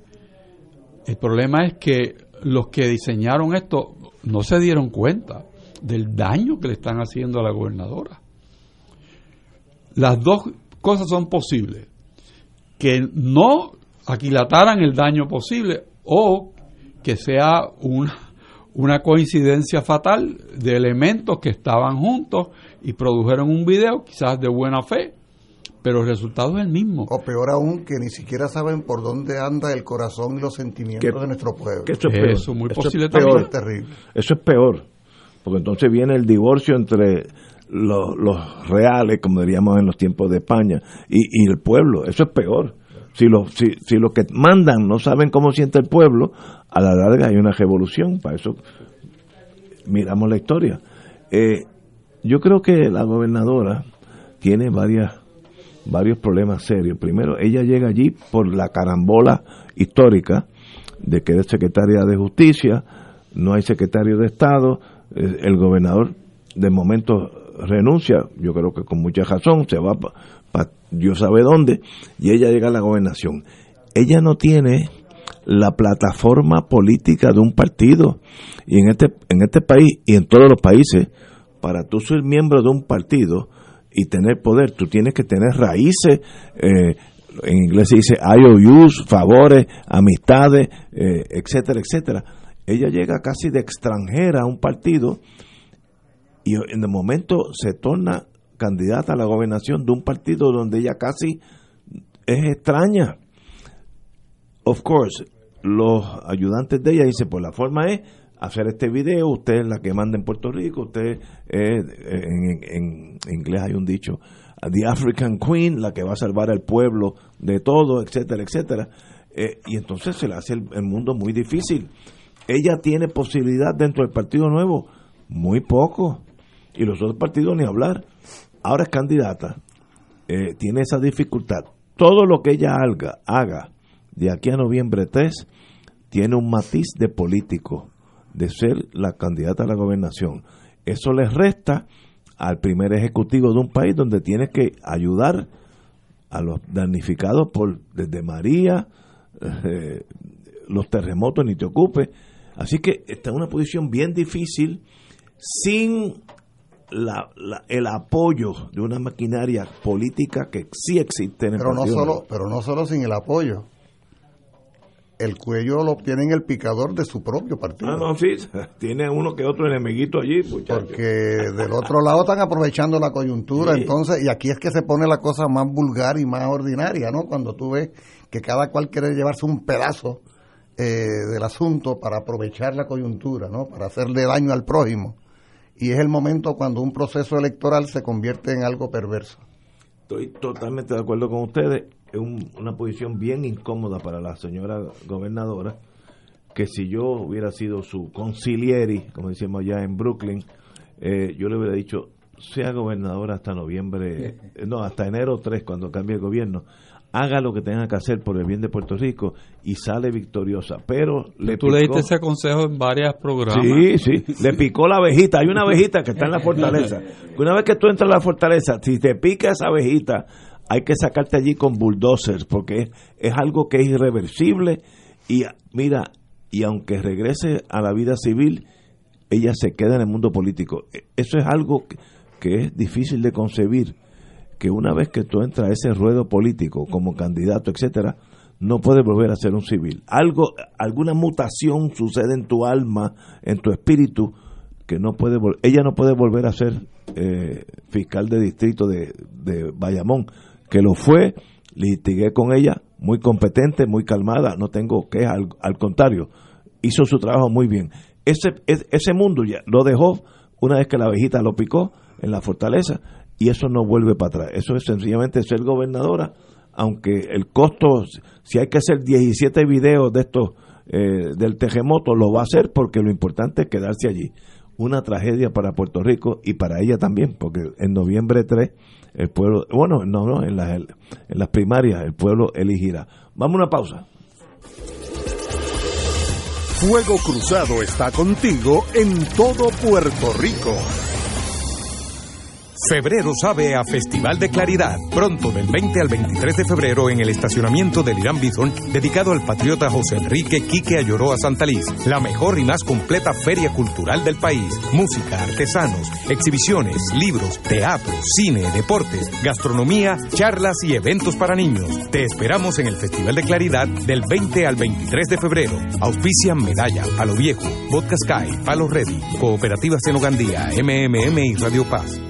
el problema es que los que diseñaron esto no se dieron cuenta del daño que le están haciendo a la gobernadora. Las dos cosas son posibles. Que no aquilataran el daño posible o que sea una, una coincidencia fatal de elementos que estaban juntos y produjeron un video quizás de buena fe, pero el resultado es el mismo. O peor aún, que ni siquiera saben por dónde anda el corazón y los sentimientos de nuestro pueblo. eso es peor. Eso, muy Eso posible es peor. también. es terrible. Eso es peor, porque entonces viene el divorcio entre los, reales, como diríamos en los tiempos de España, y, el pueblo. Eso es peor. Si los si, los que mandan no saben cómo siente el pueblo, a la larga hay una revolución. Para eso miramos la historia. Eh, yo creo que la gobernadora tiene varias varios problemas serios. Primero, ella llega allí por la carambola histórica de que es secretaria de justicia, no hay secretario de Estado, el gobernador de momento renuncia, yo creo que con mucha razón, se va para Dios sabe dónde, y ella llega a la gobernación. Ella no tiene la plataforma política de un partido, y en este, en este país y en todos los países, para tú ser miembro de un partido y tener poder, tú tienes que tener raíces, eh, en inglés se dice IOUs, favores, amistades, eh, etcétera, etcétera. Ella llega casi de extranjera a un partido y en el momento se torna candidata a la gobernación de un partido donde ella casi es extraña. Of course, los ayudantes de ella dicen, pues la forma es hacer este video, usted es la que manda en Puerto Rico, usted es, en, inglés hay un dicho, The African Queen, la que va a salvar al pueblo de todo, etcétera, etcétera. Eh, y entonces se le hace el mundo muy difícil. Ella tiene posibilidad dentro del Partido Nuevo, muy poco, y los otros partidos ni hablar. Ahora es candidata, eh, tiene esa dificultad. Todo lo que ella haga, haga de aquí a noviembre 3 tiene un matiz de político, de ser la candidata a la gobernación. Eso le resta al primer ejecutivo de un país donde tiene que ayudar a los damnificados por desde María, (laughs) eh, los terremotos, ni te ocupe. Así que está en una posición bien difícil sin la- la- el apoyo de una maquinaria política que sí existe en el Pero no solo, pero no solo sin el apoyo. El cuello lo obtiene en el picador de su propio partido. Ah, no, sí, (laughs) tiene uno que otro enemiguito allí, muchacho. Porque del otro lado están aprovechando la coyuntura, Sí. entonces, y aquí es que se pone la cosa más vulgar y más ordinaria, ¿no? Cuando tú ves que cada cual quiere llevarse un pedazo eh, del asunto para aprovechar la coyuntura, ¿no? Para hacerle daño al prójimo. Y es el momento cuando un proceso electoral se convierte en algo perverso. Estoy totalmente de acuerdo con ustedes. Es un- una posición bien incómoda para la señora gobernadora, que si yo hubiera sido su concilieri, como decimos allá en Brooklyn, eh, yo le hubiera dicho, sea gobernadora hasta noviembre, eh, no, hasta enero 3, cuando cambie el gobierno, haga lo que tenga que hacer por el bien de Puerto Rico y sale victoriosa. Pero le Tú le picó- diste ese consejo en varios programas. Sí, sí, le picó la abejita. Hay una abejita que está en la (laughs) fortaleza. Una vez que tú entras a la fortaleza, si te pica esa abejita, hay que sacarte allí con bulldozers, porque es, es algo que es irreversible. Y mira, y aunque regrese a la vida civil, ella se queda en el mundo político. E- Eso es algo que, que es difícil de concebir, que una vez que tú entras a ese ruedo político como candidato, etcétera, no puedes volver a ser un civil. Algo, alguna mutación sucede en tu alma, en tu espíritu, que no puede, ella no puede volver a ser eh, fiscal de distrito de, de Bayamón, que lo fue, litigué con ella, muy competente, muy calmada, no tengo que al, al contrario, hizo su trabajo muy bien. Ese, es- ese mundo ya lo dejó una vez que la abejita lo picó en la fortaleza y eso no vuelve para atrás. Eso es sencillamente ser gobernadora, aunque el costo, si hay que hacer 17 videos de estos eh, del terremoto, lo va a hacer porque lo importante es quedarse allí. Una tragedia para Puerto Rico y para ella también, porque en noviembre 3 el pueblo, bueno, no, no, en las, en las primarias el pueblo elegirá. Vamos a una pausa. Fuego Cruzado está contigo en todo Puerto Rico. Febrero sabe a Festival de Claridad. Pronto, del 20 al 23 de febrero, en el estacionamiento del Irán Bison, dedicado al patriota José Enrique Quique Ayoroa Santalís. La mejor y más completa feria cultural del país. Música, artesanos, exhibiciones, libros, teatro, cine, deportes, gastronomía, charlas y eventos para niños. Te esperamos en el Festival de Claridad del 20 al 23 de febrero. Auspician Medalla, Palo Viejo, Vodka Sky, Palo Ready, Cooperativa Senogandía, MMM y Radio Paz.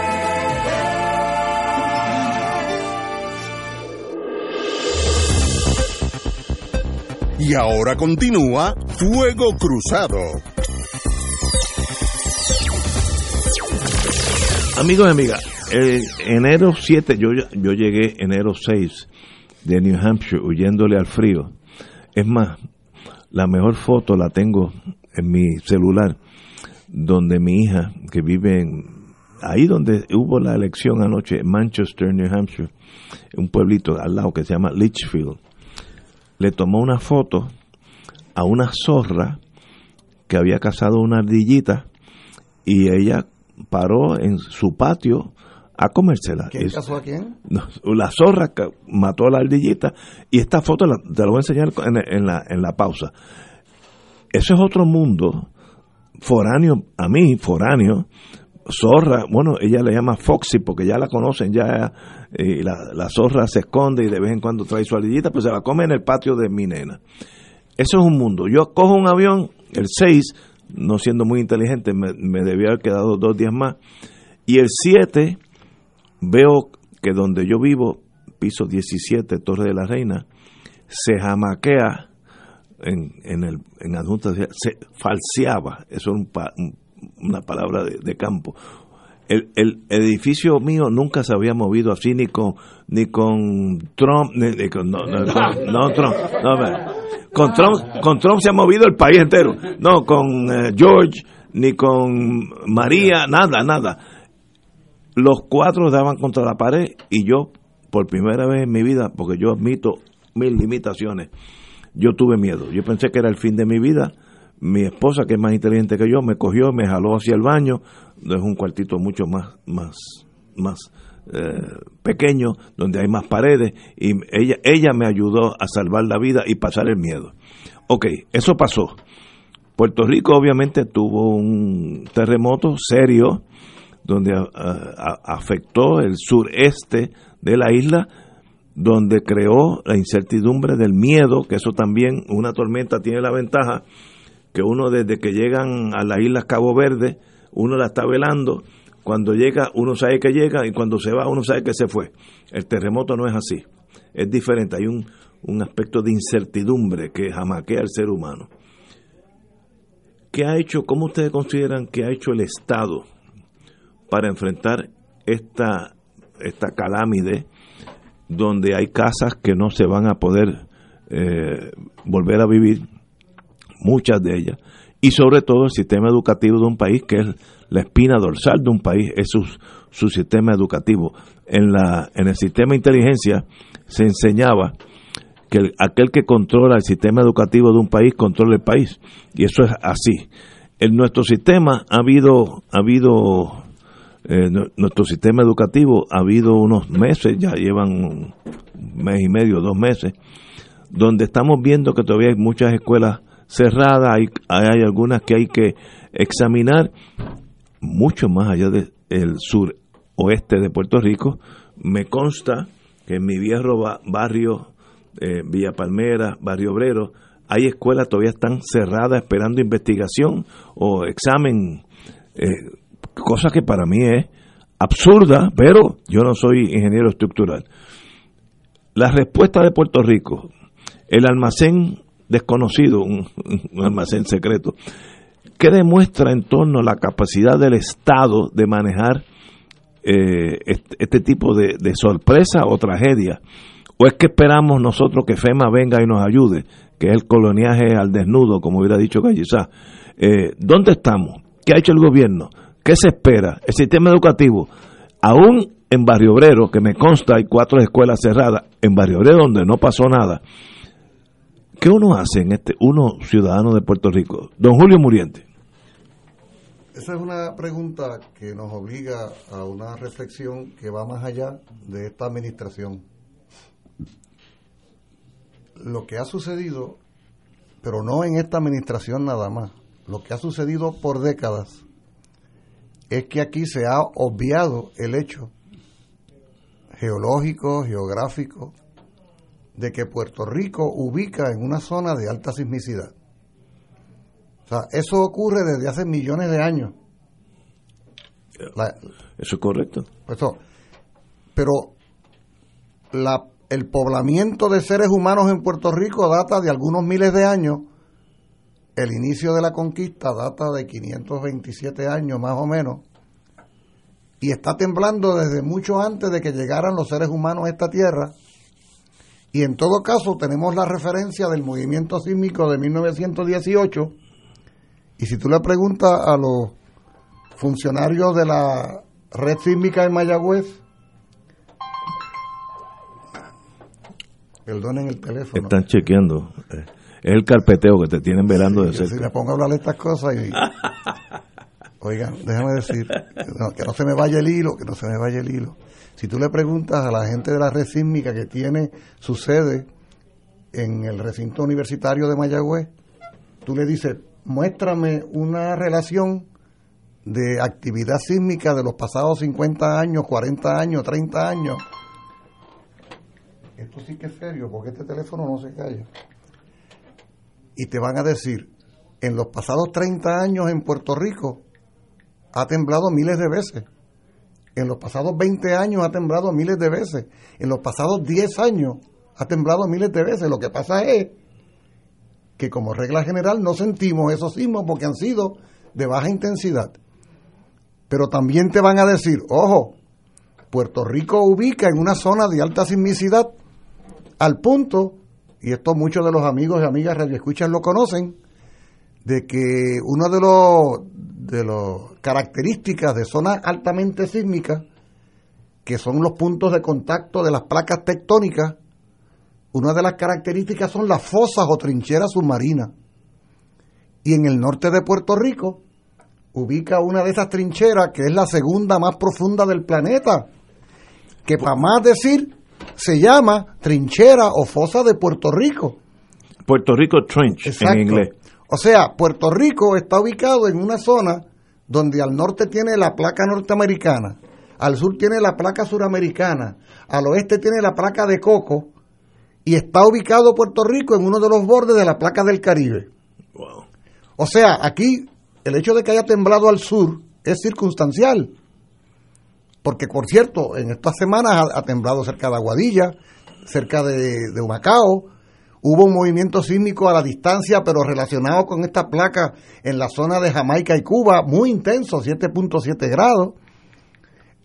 Y ahora continúa Fuego Cruzado. Amigos y amigas, enero 7, yo, yo llegué enero 6 de New Hampshire huyéndole al frío. Es más, la mejor foto la tengo en mi celular, donde mi hija, que vive ahí donde hubo la elección anoche, Manchester, New Hampshire, un pueblito al lado que se llama Litchfield, le tomó una foto a una zorra que había cazado una ardillita y ella paró en su patio a comérsela. ¿Quién casó a quién? (laughs) la zorra que mató a la ardillita y esta foto la- te la voy a enseñar en, en la, en la pausa. Eso es otro mundo foráneo, a mí, foráneo, zorra, bueno, ella le llama Foxy porque ya la conocen, ya eh, la, la zorra se esconde y de vez en cuando trae su ardillita, pues se la come en el patio de mi nena. Eso es un mundo. Yo cojo un avión, el 6, no siendo muy inteligente, me, me debía haber quedado dos días más, y el 7 veo que donde yo vivo, piso 17, Torre de la Reina, se jamaquea en, en, el, en adjunta, se falseaba, eso es un un- una palabra de campo. El, el edificio mío nunca se había movido así ni con ni con Trump ni, ni con, no, no, con- no, Trump no, con Trump con Trump se ha movido el país entero no con eh, George ni con María nada nada. Los cuatro daban contra la pared y yo por primera vez en mi vida porque yo admito mis limitaciones yo tuve miedo. Yo pensé que era el fin de mi vida mi esposa que es más inteligente que yo me cogió me jaló hacia el baño es un cuartito mucho más más más eh, pequeño donde hay más paredes y ella ella me ayudó a salvar la vida y pasar el miedo. Ok eso pasó. Puerto Rico obviamente tuvo un terremoto serio donde a- afectó el sureste de la isla, donde creó la incertidumbre del miedo, que eso también, una tormenta tiene la ventaja que uno desde que llegan a las islas Cabo Verde, uno la está velando, cuando llega uno sabe que llega y cuando se va uno sabe que se fue. El terremoto no es así, es diferente, hay un, un aspecto de incertidumbre que jamaquea al ser humano. ¿Qué ha hecho, cómo ustedes consideran que ha hecho el Estado para enfrentar esta, esta calámide donde hay casas que no se van a poder eh, volver a vivir, muchas de ellas, y sobre todo el sistema educativo de un país que es la espina dorsal de un país, es su, su sistema educativo. En, la, en el sistema de inteligencia se enseñaba que aquel que controla el sistema educativo de un país controla el país. Y eso es así. En nuestro sistema ha habido, ha habido eh, nuestro sistema educativo ha habido unos meses, ya llevan un mes y medio, dos meses, donde estamos viendo que todavía hay muchas escuelas cerradas, hay, hay algunas que hay que examinar mucho más allá del sur oeste de Puerto Rico. Me consta que en mi viejo barrio, eh, Villa Palmera, Barrio Obrero, hay escuelas todavía están cerradas esperando investigación o examen, eh, cosa que para mí es absurda, pero yo no soy ingeniero estructural. La respuesta de Puerto Rico, el almacén desconocido, un, almacén secreto, ¿qué demuestra en torno a la capacidad del Estado de manejar eh, este, tipo de, sorpresa o tragedia? ¿O es que esperamos nosotros que FEMA venga y nos ayude, que es el coloniaje al desnudo, como hubiera dicho Gallizá? Eh, ¿Dónde estamos? ¿Qué ha hecho el gobierno? ¿Qué se espera? El sistema educativo, aún en Barrio Obrero, que me consta hay cuatro escuelas cerradas, en Barrio Obrero donde no pasó nada, ¿qué uno hace en este, uno ciudadano de Puerto Rico? Don Julio Muriente. Esa es una pregunta que nos obliga a una reflexión que va más allá de esta administración. Lo que ha sucedido, pero no en esta administración nada más, lo que ha sucedido por décadas es que aquí se ha obviado el hecho geológico, geográfico, de que Puerto Rico ubica en una zona de alta sismicidad. O sea, eso ocurre desde hace millones de años. eso es correcto. pero la, el poblamiento de seres humanos en Puerto Rico data de algunos miles de años el inicio de la conquista data de 527 años más o menos y está temblando desde mucho antes de que llegaran los seres humanos a esta tierra. Y en todo caso tenemos la referencia del movimiento sísmico de 1918 y si tú le preguntas a los funcionarios de la red sísmica en Mayagüez, perdonen el teléfono. Están chequeando. Eh, es el carpeteo que te tienen velando de cerca. Si me pongo a hablar de estas cosas y... (laughs) Oigan, déjame decir, que no se me vaya el hilo, que no se me vaya el hilo. Si tú le preguntas a la gente de la red sísmica que tiene su sede en el recinto universitario de Mayagüez, tú le dices, muéstrame una relación de actividad sísmica de los pasados 50 años, 40 años, 30 años. Esto sí que es serio, porque este teléfono no se calla y te van a decir, en los pasados 30 años en Puerto Rico ha temblado miles de veces. En los pasados 20 años ha temblado miles de veces. En los pasados 10 años ha temblado miles de veces. Lo que pasa es que como regla general no sentimos esos sismos porque han sido de baja intensidad. Pero también te van a decir, ojo, Puerto Rico ubica en una zona de alta sismicidad al punto y esto muchos de los amigos y amigas radioescuchas lo conocen, de que una de los de las características de zonas altamente sísmicas, que son los puntos de contacto de las placas tectónicas, una de las características son las fosas o trincheras submarinas. Y en el norte de Puerto Rico ubica una de esas trincheras que es la segunda más profunda del planeta, que para más decir se llama trinchera o fosa de Puerto Rico. Puerto Rico Trench en inglés. O sea, Puerto Rico está ubicado en una zona donde al norte tiene la placa norteamericana, al sur tiene la placa suramericana, al oeste tiene la placa de Coco y está ubicado Puerto Rico en uno de los bordes de la placa del Caribe. O sea, aquí el hecho de que haya temblado al sur es circunstancial porque por cierto, en estas semanas ha, temblado cerca de Aguadilla, cerca de, de, Humacao, hubo un movimiento sísmico a la distancia, pero relacionado con esta placa en la zona de Jamaica y Cuba, muy intenso, 7.7 grados.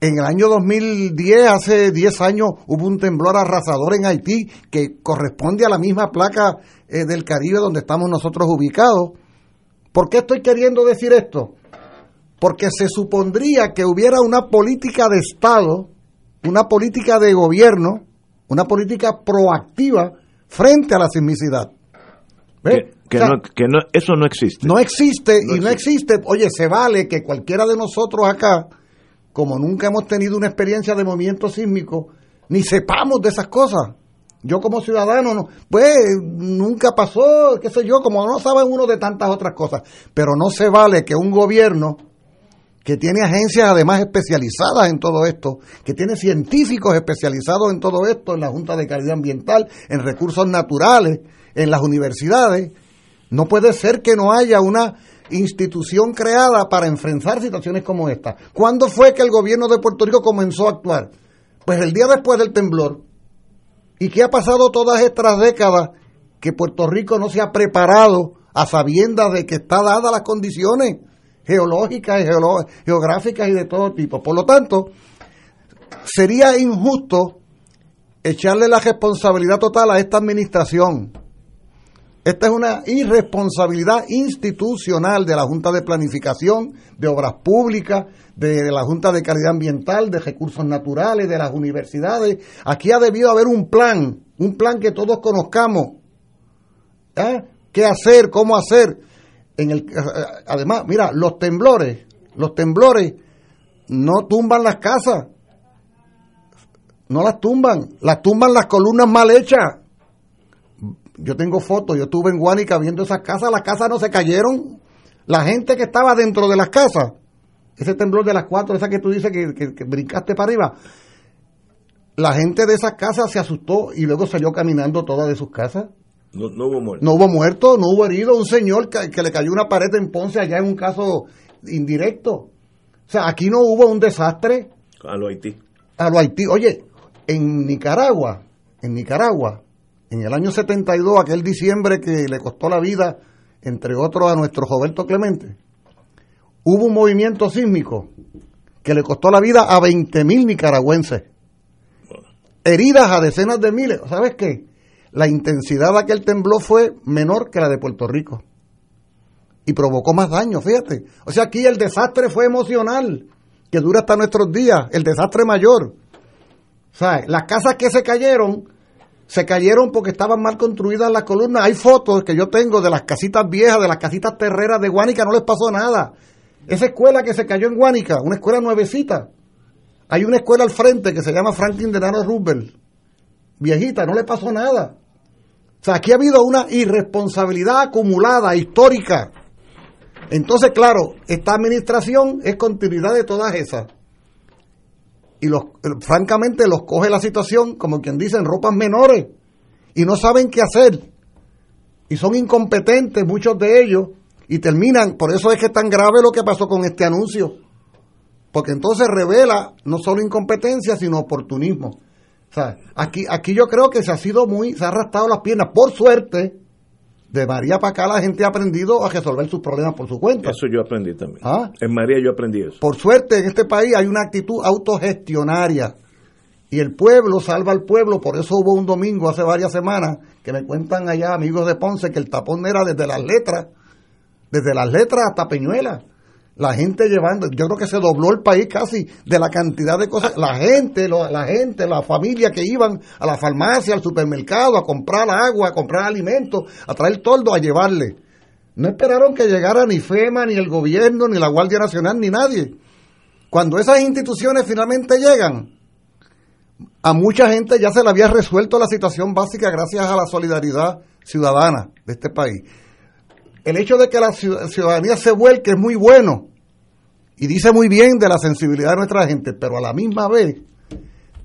En el año 2010, hace 10 años, hubo un temblor arrasador en Haití que corresponde a la misma placa eh, del Caribe donde estamos nosotros ubicados. ¿Por qué estoy queriendo decir esto? porque se supondría que hubiera una política de Estado, una política de gobierno, una política proactiva frente a la sismicidad. Que, eso no existe. No existe y no existe. Oye, se vale que cualquiera de nosotros acá, como nunca hemos tenido una experiencia de movimiento sísmico, ni sepamos de esas cosas. Yo como ciudadano, no, pues nunca pasó, qué sé yo, como no sabe uno de tantas otras cosas. Pero no se vale que un gobierno que tiene agencias además especializadas en todo esto, que tiene científicos especializados en todo esto, en la Junta de Calidad Ambiental, en recursos naturales, en las universidades, no puede ser que no haya una institución creada para enfrentar situaciones como esta. ¿Cuándo fue que el gobierno de Puerto Rico comenzó a actuar? Pues el día después del temblor. ¿Y qué ha pasado todas estas décadas que Puerto Rico no se ha preparado a sabiendas de que está dadas las condiciones geológicas y geográficas y de todo tipo? Por lo tanto, sería injusto echarle la responsabilidad total a esta administración esta es una irresponsabilidad institucional de la Junta de Planificación, de Obras Públicas, de, la Junta de Calidad Ambiental, de Recursos Naturales, de las universidades. Aquí ha debido haber un plan, un plan que todos conozcamos. ¿Eh? ¿Qué hacer? ¿Cómo hacer? En el, además, mira, los temblores, los temblores no tumban las casas, no las tumban, las tumban las columnas mal hechas yo tengo fotos, yo estuve en Guánica viendo esas casas, las casas no se cayeron. La gente que estaba dentro de las casas, ese temblor de las cuatro, esa que tú dices que, brincaste para arriba, la gente de esas casas se asustó y luego salió caminando toda de sus casas. No, hubo muerto. No hubo muerto, no hubo herido. Un señor que, le cayó una pared en Ponce allá en un caso indirecto. O sea, aquí no hubo un desastre. A lo Haití. A lo Haití. Oye, en Nicaragua, en Nicaragua, en el año 72, aquel diciembre que le costó la vida, entre otros, a nuestro Roberto Clemente, hubo un movimiento sísmico que le costó la vida a 20.000 nicaragüenses. Heridas a decenas de miles. ¿Sabes qué? La intensidad de aquel temblor fue menor que la de Puerto Rico. Y provocó más daño, fíjate. O sea, aquí el desastre fue emocional, que dura hasta nuestros días, el desastre mayor. O sea, las casas que se cayeron se cayeron porque estaban mal construidas las columnas. Hay fotos que yo tengo de las casitas viejas, de las casitas terreras de Guánica, no les pasó nada. Esa escuela que se cayó en Guánica, una escuela nuevecita. Hay una escuela al frente que se llama Franklin Delano Roosevelt, viejita, no le pasó nada. Sea, aquí ha habido una irresponsabilidad acumulada, histórica. Entonces, claro, esta administración es continuidad de todas esas y los, francamente los coge la situación, como quien dice, en ropas menores y no saben qué hacer. Y son incompetentes muchos de ellos y terminan, por eso es que es tan grave lo que pasó con este anuncio, porque entonces revela no solo incompetencia, sino oportunismo. O sea, aquí, aquí yo creo que se ha sido muy, se ha arrastrado las piernas, por suerte, de María para acá la gente ha aprendido a resolver sus problemas por su cuenta. Eso yo aprendí también. ¿Ah? En María yo aprendí eso. Por suerte en este país hay una actitud autogestionaria y el pueblo salva al pueblo. Por eso hubo un domingo hace varias semanas que me cuentan allá amigos de Ponce que el tapón era desde las letras, desde las letras hasta Peñuelas la gente llevando, yo creo que se dobló el país casi de la cantidad de cosas, la gente, la gente, la familia que iban a la farmacia, al supermercado, a comprar agua, a comprar alimentos, a traer toldo, a llevarle. No esperaron que llegara ni FEMA, ni el gobierno, ni la Guardia Nacional, ni nadie. Cuando esas instituciones finalmente llegan, a mucha gente ya se le había resuelto la situación básica gracias a la solidaridad ciudadana de este país el hecho de que la ciudadanía se vuelque es muy bueno y dice muy bien de la sensibilidad de nuestra gente, pero a la misma vez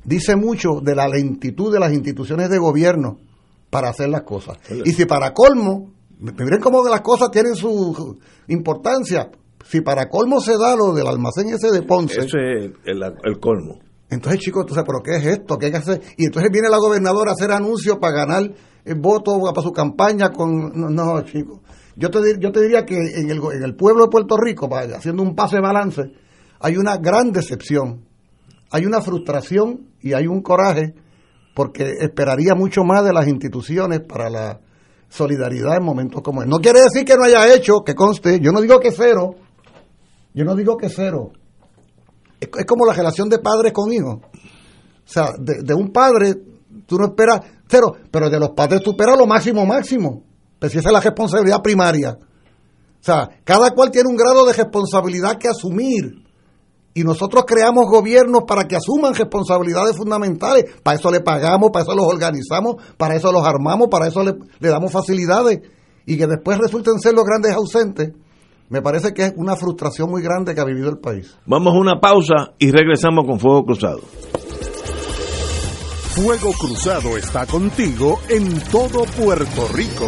dice mucho de la lentitud de las instituciones de gobierno para hacer las cosas. Y si para colmo, miren cómo las cosas tienen su importancia, si para colmo se da lo del almacén ese de Ponce. Eso es el, colmo. Entonces, chicos, entonces, ¿pero qué es esto? ¿Qué hay que hacer? Y entonces viene la gobernadora a hacer anuncios para ganar el voto para su campaña con... No, no chicos. Yo te, yo te diría que en el, en el pueblo de Puerto Rico, haciendo un pase balance, hay una gran decepción, hay una frustración y hay un coraje porque esperaría mucho más de las instituciones para la solidaridad en momentos como este. No quiere decir que no haya hecho, que conste, yo no digo que cero, yo no digo que cero. Es, como la relación de padres con hijos. O sea, de, de un padre tú no esperas cero, pero de los padres tú esperas lo máximo, máximo. Pues si esa es la responsabilidad primaria. O sea, cada cual tiene un grado de responsabilidad que asumir. Y nosotros creamos gobiernos para que asuman responsabilidades fundamentales. Para eso le pagamos, para eso los organizamos, para eso los armamos, para eso le, le damos facilidades. Y que después resulten ser los grandes ausentes. Me parece que es una frustración muy grande que ha vivido el país. Vamos a una pausa y regresamos con Fuego Cruzado. Fuego Cruzado está contigo en todo Puerto Rico.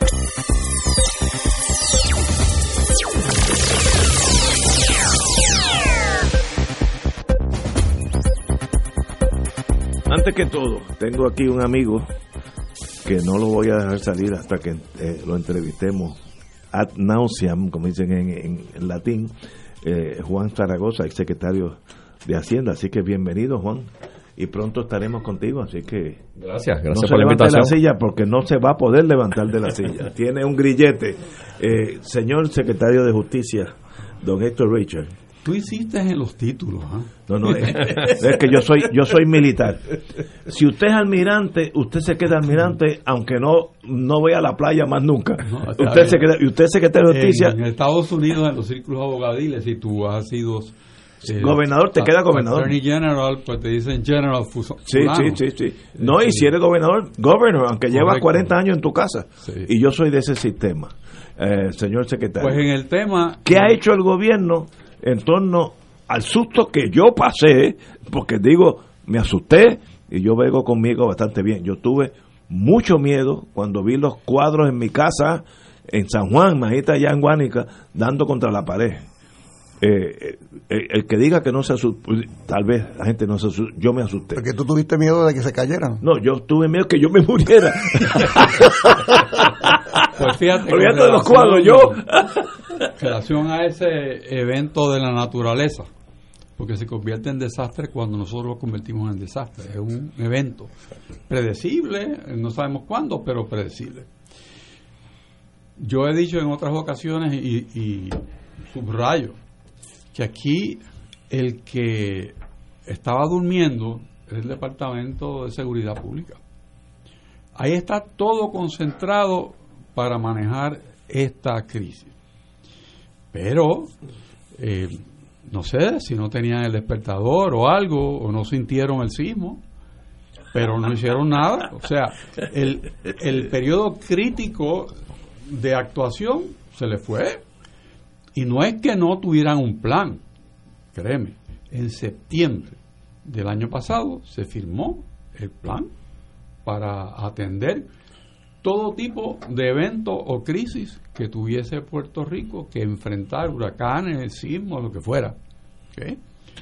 Antes que todo, tengo aquí un amigo que no lo voy a dejar salir hasta que eh, lo entrevistemos ad nauseam, como dicen en, en- en latín, eh, Juan Zaragoza, ex secretario de Hacienda. Así que bienvenido, Juan. Y pronto estaremos contigo, así que Gracias, gracias por la levante de la invitación. silla porque no se va a poder levantar de la (laughs) silla. Tiene un grillete. Eh, señor secretario de Justicia, don Héctor Richard. Tú hiciste en los títulos, ¿ah? No, no, es, es que yo soy yo soy militar. Si usted es almirante, usted se queda almirante aunque no no vea la playa más nunca. No, usted se queda y usted es secretario de justicia, En Estados Unidos, en los círculos abogadiles, si tú has sido eh, Gobernador, te queda gobernador. Attorney General, pues te dicen General Fuso- Sí, fulano. sí, sí, sí. No, y si eres gobernador, governor, aunque llevas Correcto. 40 años en tu casa. Sí. Y yo soy de ese sistema. Eh, señor secretario. Pues en el tema... ¿Qué ha hecho el gobierno en torno al susto que yo pasé? Porque digo, me asusté y yo vengo conmigo bastante bien. Yo tuve mucho miedo cuando vi los cuadros en mi casa en San Juan, imagínate allá en Guánica, dando contra la pared. Eh, eh, el, el que diga que no se asustó, tal vez la gente no se asustó, yo me asusté. Porque tú tuviste miedo de que se cayeran. No, yo tuve miedo que yo me (laughs) muriera. Pues fíjate, Olvídate de los cuadros, yo. en relación a ese evento de la naturaleza, porque se convierte en desastre cuando nosotros lo convertimos en desastre. Es un evento predecible, no sabemos cuándo, pero predecible. Yo he dicho en otras ocasiones y, y subrayo que aquí el que estaba durmiendo es el Departamento de Seguridad Pública. Ahí está todo concentrado para manejar esta crisis. Pero, eh, no sé si no tenían el despertador o algo, o no sintieron el sismo, pero no hicieron nada. O sea, el, el periodo crítico de actuación se le fue. Y no es que no tuvieran un plan, créeme, en septiembre del año pasado se firmó el plan para atender todo tipo de evento o crisis que tuviese Puerto Rico que enfrentar, huracanes, sismos, lo que fuera.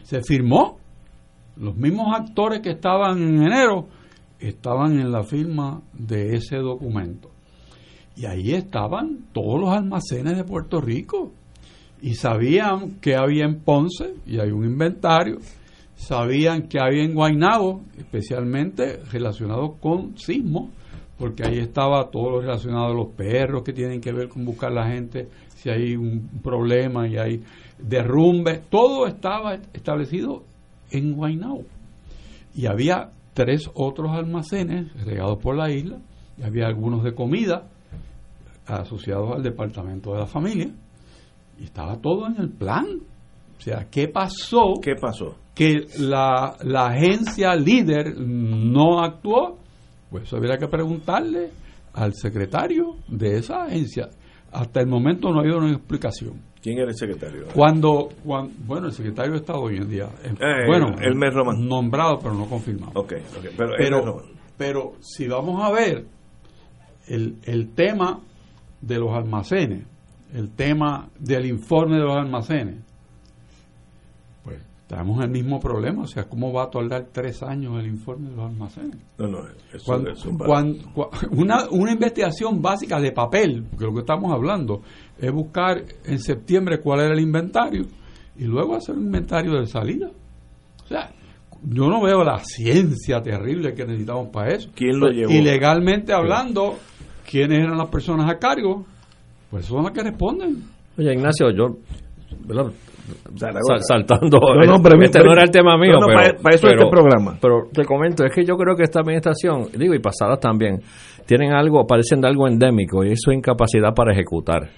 Se firmó. Los mismos actores que estaban en enero estaban en la firma de ese documento. Y ahí estaban todos los almacenes de Puerto Rico. Y sabían que había en Ponce, y hay un inventario, sabían que había en Guaynabo, especialmente relacionado con sismos, porque ahí estaba todo lo relacionado a los perros que tienen que ver con buscar la gente, si hay un problema y hay derrumbe, todo estaba establecido en Guaynabo. Y había tres otros almacenes regados por la isla, y había algunos de comida asociados al departamento de la familia, y estaba todo en el plan. O sea, ¿qué pasó? ¿Qué pasó? Que la, la agencia líder no actuó pues eso habría que preguntarle al secretario de esa agencia. Hasta el momento no ha habido una explicación. ¿Quién era el secretario? Cuando, cuando bueno, el secretario de Estado hoy en día, eh, Eh, bueno, el mes romano. nombrado pero no confirmado. Ok, ok, pero, Pero, el pero si vamos a ver el, el tema de los almacenes, el tema del informe de los almacenes, pues tenemos el mismo problema. O sea, ¿cómo va a tardar tres años el informe de los almacenes? No, no, eso, Cuando- eso para- cuan- cua- una, una investigación básica de papel, que lo que estamos hablando es buscar en septiembre cuál era el inventario y luego hacer un inventario de salida. O sea, yo no veo la ciencia terrible que necesitamos para eso. ¿Quién lo Pues, llevó? Y legalmente hablando, ¿quiénes eran las personas a cargo? Pues son las que responden. Oye, Ignacio, yo, ¿verdad? Zaragoza. Sal- saltando. No, no, pero- este no era el tema mío, No, no, pero, para- para eso pero- este programa. Pero te comento, es que yo creo que esta administración, digo, y pasadas también, tienen algo, parecen de algo endémico, y es su incapacidad para ejecutar.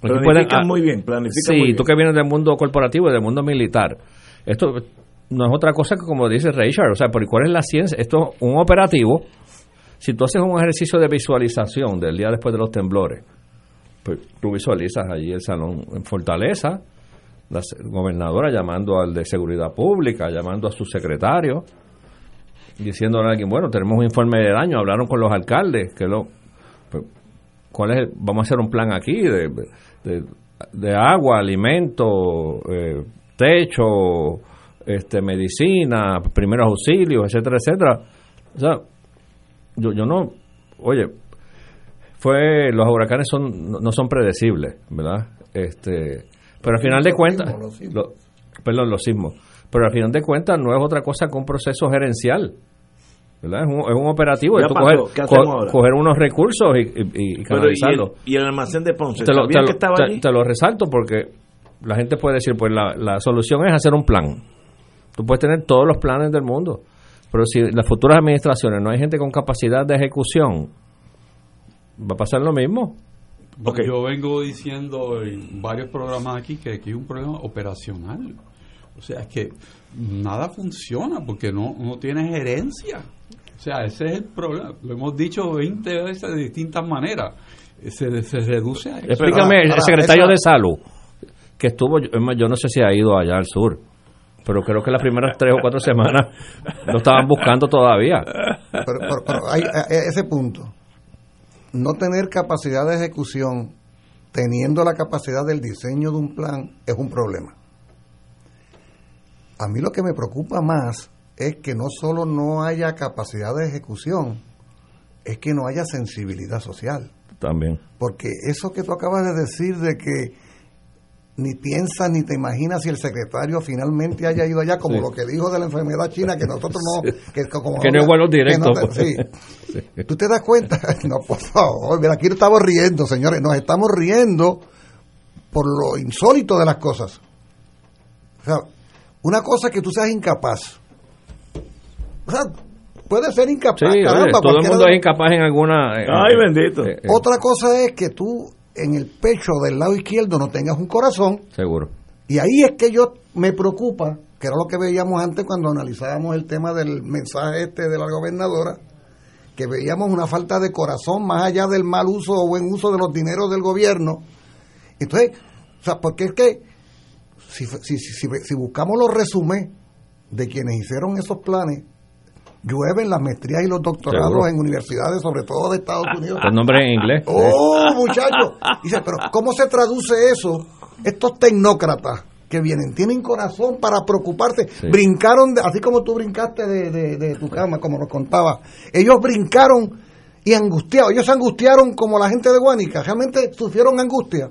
Planifican pueden- ah, muy bien, planifican Sí, muy bien. tú que vienes del mundo corporativo y del mundo militar. Esto no es otra cosa que como dice Richard, o sea, ¿por cuál es la ciencia? Esto es un operativo. Si tú haces un ejercicio de visualización del día después de los temblores, pues tú visualizas allí el salón en Fortaleza, la gobernadora llamando al de seguridad pública, llamando a su secretario, diciéndole a alguien, bueno, tenemos un informe de daño, hablaron con los alcaldes, que lo pues, ¿cuál es el- vamos a hacer un plan aquí de, de, de agua, alimento, eh, techo, este medicina, primeros auxilios, etcétera, etcétera. O sea, yo, yo no, oye, fue los huracanes son no, no son predecibles, ¿verdad? Este, pero al final de Los cuentas, sismos, los sismos. lo- perdón, los sismos, pero al final de cuentas no es otra cosa que un proceso gerencial. ¿verdad? Es un, es un operativo de coger, ¿qué hacemos co- ahora? coger unos recursos y, y- y Pero, ¿y, el, canalizarlos. y el almacén de Ponce? Te lo, ¿Sabían te lo- que estaba te- allí? te lo resalto porque la gente puede decir, pues la, la solución es hacer un plan. Tú puedes tener todos los planes del mundo, pero si las futuras administraciones no hay gente con capacidad de ejecución, va a pasar lo mismo. Yo vengo diciendo en varios programas aquí que aquí hay un problema operacional. O sea, es que nada funciona porque no, no tiene gerencia. O sea, ese es el problema. Lo hemos dicho 20 veces de distintas maneras. Se, se reduce a eso. Explícame, el secretario esa- de salud, que estuvo, yo no sé si ha ido allá al sur, pero creo que las primeras tres o cuatro semanas lo estaban buscando todavía. Pero, pero- pero hay, hay ese punto. No tener capacidad de ejecución teniendo la capacidad del diseño de un plan es un problema. A mí lo que me preocupa más es que no solo no haya capacidad de ejecución, es que no haya sensibilidad social. También. Porque eso que tú acabas de decir de que ni piensas ni te imaginas si el secretario finalmente haya ido allá, como Sí. lo que dijo de la enfermedad china, que nosotros no... Que, como Que no es vuelos que no pues. sí. ¿Tú te das cuenta? (laughs) No, por favor, mira, aquí estamos riendo, señores, nos estamos riendo por lo insólito de las cosas. O sea, Una cosa es que tú seas incapaz. O sea, puede ser incapaz. Sí, caramba, todo el mundo de- es incapaz en alguna... eh, Ay, eh, bendito. eh, eh, Otra cosa es que tú en el pecho del lado izquierdo no tengas un corazón. seguro. Y ahí es que yo me preocupa, que era lo que veíamos antes cuando analizábamos el tema del mensaje este de la gobernadora, que veíamos una falta de corazón más allá del mal uso o buen uso de los dineros del gobierno. Entonces, o sea, porque es que si, si, si, si- buscamos los resúmenes de quienes hicieron esos planes, llueven las maestrías y los doctorados Seguro. en universidades, sobre todo de Estados Unidos. Con nombre en inglés. (laughs) Oh, muchachos. Dice, pero ¿cómo se traduce eso? Estos tecnócratas que vienen, tienen corazón para preocuparse. Sí. Brincaron, de- así como tú brincaste de, de- de tu cama, como nos contaba. Ellos brincaron y angustiados. Ellos se angustiaron como la gente de Guánica. Realmente sufrieron angustia,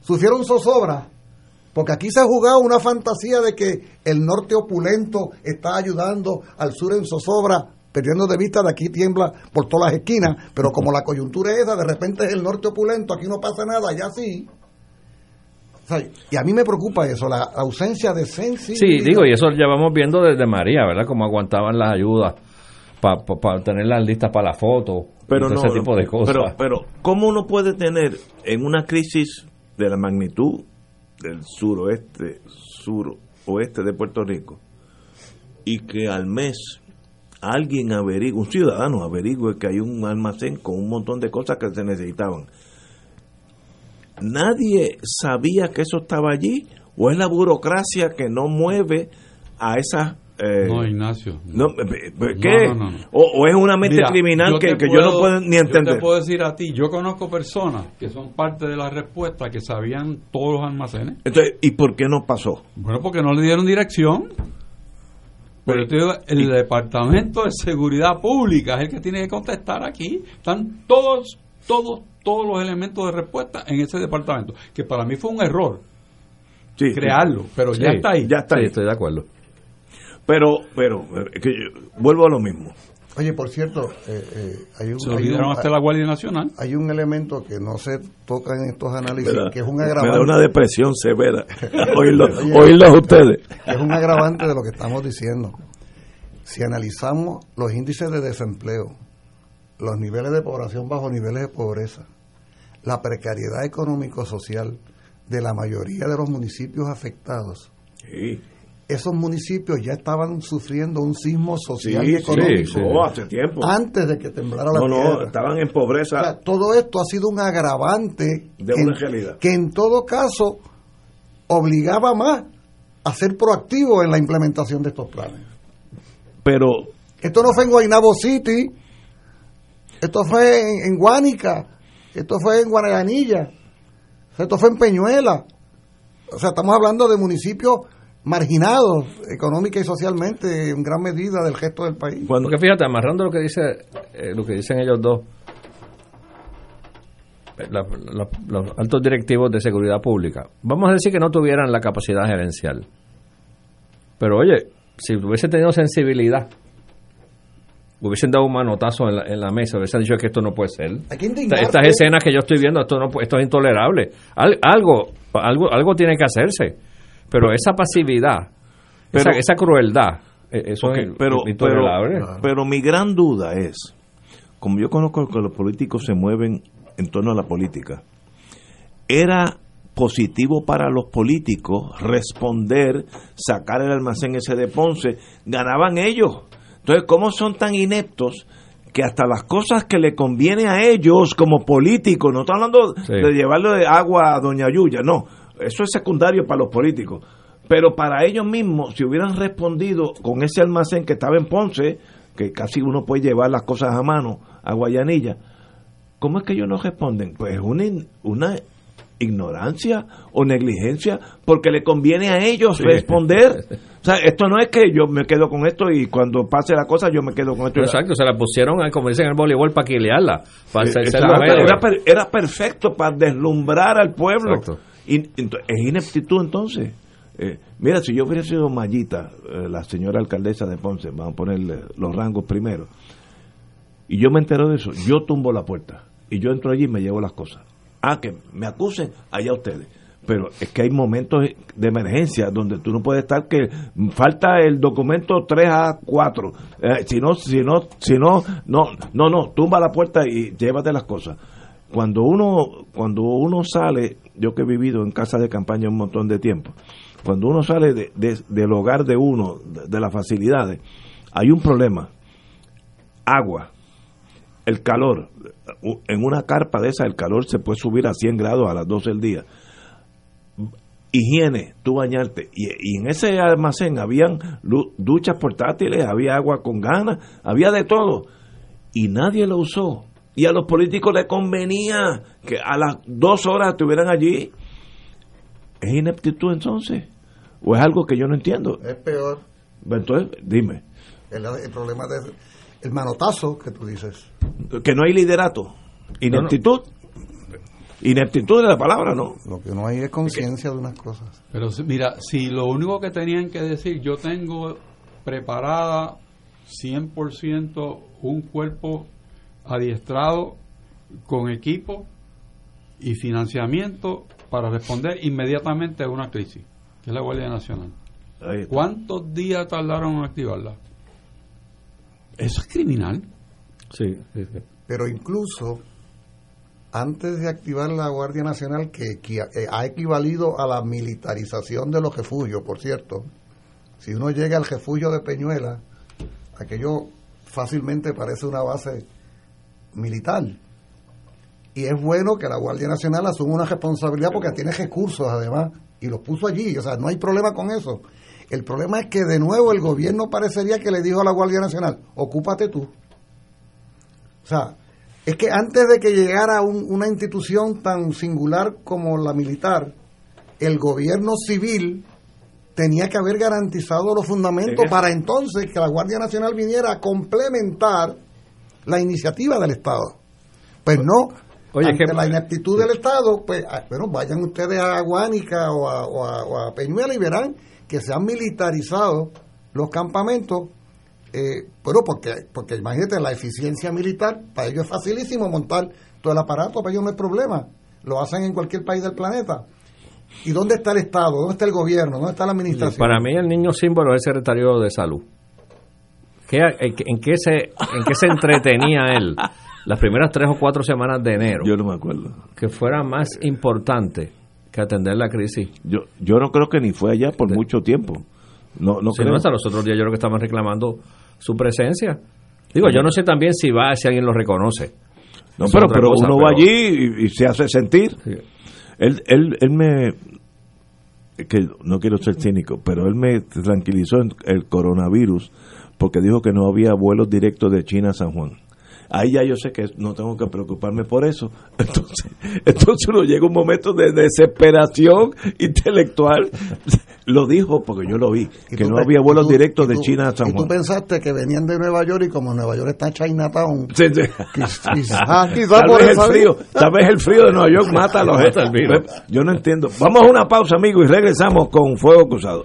sufrieron zozobra. Porque aquí se ha jugado una fantasía de que el norte opulento está ayudando al sur en zozobra, perdiendo de vista de aquí tiembla por todas las esquinas, pero como la coyuntura es esa, de repente es el norte opulento, aquí no pasa nada, allá sí. O sea, y a mí me preocupa eso, la ausencia de sensibilidad. Sí, digo, y eso ya vamos viendo desde María, ¿verdad? Cómo aguantaban las ayudas para tener las listas para la foto, pero no, ese tipo de cosas. Pero, pero, ¿cómo uno puede tener en una crisis de la magnitud del suroeste, suroeste de Puerto Rico, y que al mes alguien averigüe, un ciudadano averigüe que hay un almacén con un montón de cosas que se necesitaban? ¿Nadie sabía que eso estaba allí? ¿O es la burocracia que no mueve a esas... eh, No, Ignacio. no, eh, eh, ¿Qué? No, no, no, no. O, o es una mente Mira, criminal que, que yo no puedo ni Yo entender? te puedo decir a ti, yo conozco personas que son parte de la respuesta que sabían todos los almacenes. Entonces, ¿y por qué no pasó? Bueno, porque no le dieron dirección. Pero yo te digo, el Departamento de Seguridad Pública es el que tiene que contestar aquí. Están todos, todos, todos los elementos de respuesta en ese departamento. Que para mí fue un error Sí, crearlo, pero ya está ahí. Ya está Sí, ahí. estoy de acuerdo. Pero, pero, que yo- vuelvo a lo mismo. Oye, por cierto, eh, eh, hay, un, Se hay, olvidaron un, hasta la Guardia Nacional. hay un elemento que no se toca en estos análisis, que es un me da agravante. una depresión severa. (laughs) Oírlo, Oye. oírlos ustedes. es un agravante de lo que estamos diciendo. Si analizamos los índices de desempleo, los niveles de población bajo niveles de pobreza, la precariedad económico-social de la mayoría de los municipios afectados, Sí, esos municipios ya estaban sufriendo un sismo social y económico sí, oh, hace tiempo. antes de que temblara la No, no, tierra. estaban en O pobreza. sea, todo esto ha sido un agravante De una realidad. que en todo caso obligaba más a ser proactivo en la implementación de estos planes. Pero, Esto no fue en Guaynabo City, esto fue en, en Guánica, esto fue en Guanaganilla, esto fue en Peñuela. O sea, estamos hablando de municipios marginados económica y socialmente en gran medida del resto del país. cuando, Porque fíjate, amarrando lo que dice eh, lo que dicen ellos dos, eh, la- la- los altos directivos de seguridad pública, vamos a decir que no tuvieran la capacidad gerencial. Pero oye, si hubiese tenido sensibilidad, hubiesen dado un manotazo en la, en la mesa, hubiesen dicho que esto no puede ser. Que. Estas escenas que yo estoy viendo, esto no esto es intolerable. Al- algo, algo, algo tiene que hacerse. Pero esa pasividad, esa, Pero- esa crueldad, eh, eso es pero, intolerable. pero, pero mi gran duda es, como yo conozco que los políticos se mueven en torno a la política, era positivo para los políticos responder, sacar el almacén ese de Ponce, ganaban ellos. Entonces, ¿cómo son tan ineptos que hasta las cosas que le conviene a ellos como políticos, no estoy hablando Sí. de llevarle agua a Doña Yuya, no, eso es secundario para los políticos. Pero para ellos mismos, si hubieran respondido con ese almacén que estaba en Ponce, que casi uno puede llevar las cosas a mano, a Guayanilla, ¿cómo es que ellos no responden? Pues una, una ignorancia o negligencia porque le conviene a ellos Sí. responder. (laughs) O sea, esto no es que yo me quedo con esto y cuando pase la cosa yo me quedo con esto. Exacto, se la pusieron, eh, como dicen en el voleibol, para quilearla, para exacto, héroes. era, era perfecto para deslumbrar al pueblo. Exacto. Es ineptitud entonces. Eh, mira, si yo hubiera sido Mayita, eh, la señora alcaldesa de Ponce, vamos a ponerle los rangos primero, y yo me entero de eso, yo tumbo la puerta y yo entro allí y me llevo las cosas. Ah, que me acusen, allá ustedes. pero es que hay momentos de emergencia donde tú no puedes estar que falta el documento 3 a 4 eh, si no si no si no no no no tumba la puerta y llévate las cosas cuando uno cuando uno sale yo que he vivido en casa de campaña un montón de tiempo cuando uno sale de, del hogar de uno de, las facilidades hay un problema agua el calor en una carpa de esa el calor se puede subir a 100 grados a las 12 del día higiene, tú bañarte. Y, en ese almacén habían duchas portátiles, había agua con ganas, había de todo. Y nadie lo usó. Y a los políticos les convenía que a las dos horas estuvieran allí. ¿Es ineptitud entonces? ¿O es algo que yo no entiendo? Es peor. Entonces, dime. El, problema del el manotazo que tú dices. Que no hay liderato. Ineptitud. Ineptitud de la palabra, ¿no? Lo que no hay es conciencia de unas cosas. Pero mira, si lo único que tenían que decir, yo tengo preparada 100% un cuerpo adiestrado con equipo y financiamiento para responder inmediatamente a una crisis, que es la Guardia Nacional. ¿Cuántos días tardaron en activarla? Eso es criminal. sí, sí. Pero incluso antes de activar la Guardia Nacional, que, eh, ha equivalido a la militarización de los refugios, por cierto, si uno llega al refugio de Peñuela, aquello fácilmente parece una base militar. Y es bueno que la Guardia Nacional asuma una responsabilidad porque tiene recursos además y los puso allí, o sea, no hay problema con eso. El problema es que de nuevo el gobierno parecería que le dijo a la Guardia Nacional, ocúpate tú. O sea, es que antes de que llegara una institución tan singular como la militar, el gobierno civil tenía que haber garantizado los fundamentos para entonces que la Guardia Nacional viniera a complementar la iniciativa del Estado. Pues no, Oye, ante la ineptitud del Estado, pues ah, bueno, vayan ustedes a Guánica o a, o a Peñuela y verán que se han militarizado los campamentos eh, pero porque, porque imagínate, la eficiencia militar, para ellos es facilísimo montar todo el aparato, para ellos no es problema. Lo hacen en cualquier país del planeta. ¿Y dónde está el Estado? ¿Dónde está el gobierno? ¿Dónde está la administración? Para mí el niño símbolo es el secretario de salud. En, qué se, ¿En qué se entretenía él las primeras tres o cuatro semanas de enero? Yo no me acuerdo. Que fuera más importante que atender la crisis. Yo, yo no creo que ni fue allá por mucho tiempo. No, no creo. hasta los otros días yo creo que estaban reclamando su presencia. Digo, yo no sé también si va, si alguien lo reconoce. No, pero, pero uno va allí y, se hace sentir. Él, él, él me, que no quiero ser cínico, pero él me tranquilizó en el coronavirus porque dijo que no había vuelos directos de China a San Juan. Ahí ya yo sé que no tengo que preocuparme por eso. (laughs) Entonces, entonces uno llega un momento de desesperación intelectual (laughs) lo dijo porque yo lo vi, que no había vuelos directos de China a San Juan. Y tú pensaste que venían de Nueva York y como Nueva York está Chinatown. (laughs) Sí, sí. tal vez el frío, tal vez el frío de Nueva York mata a los Yo no entiendo. Vamos a una pausa, amigos, y regresamos con Fuego Cruzado.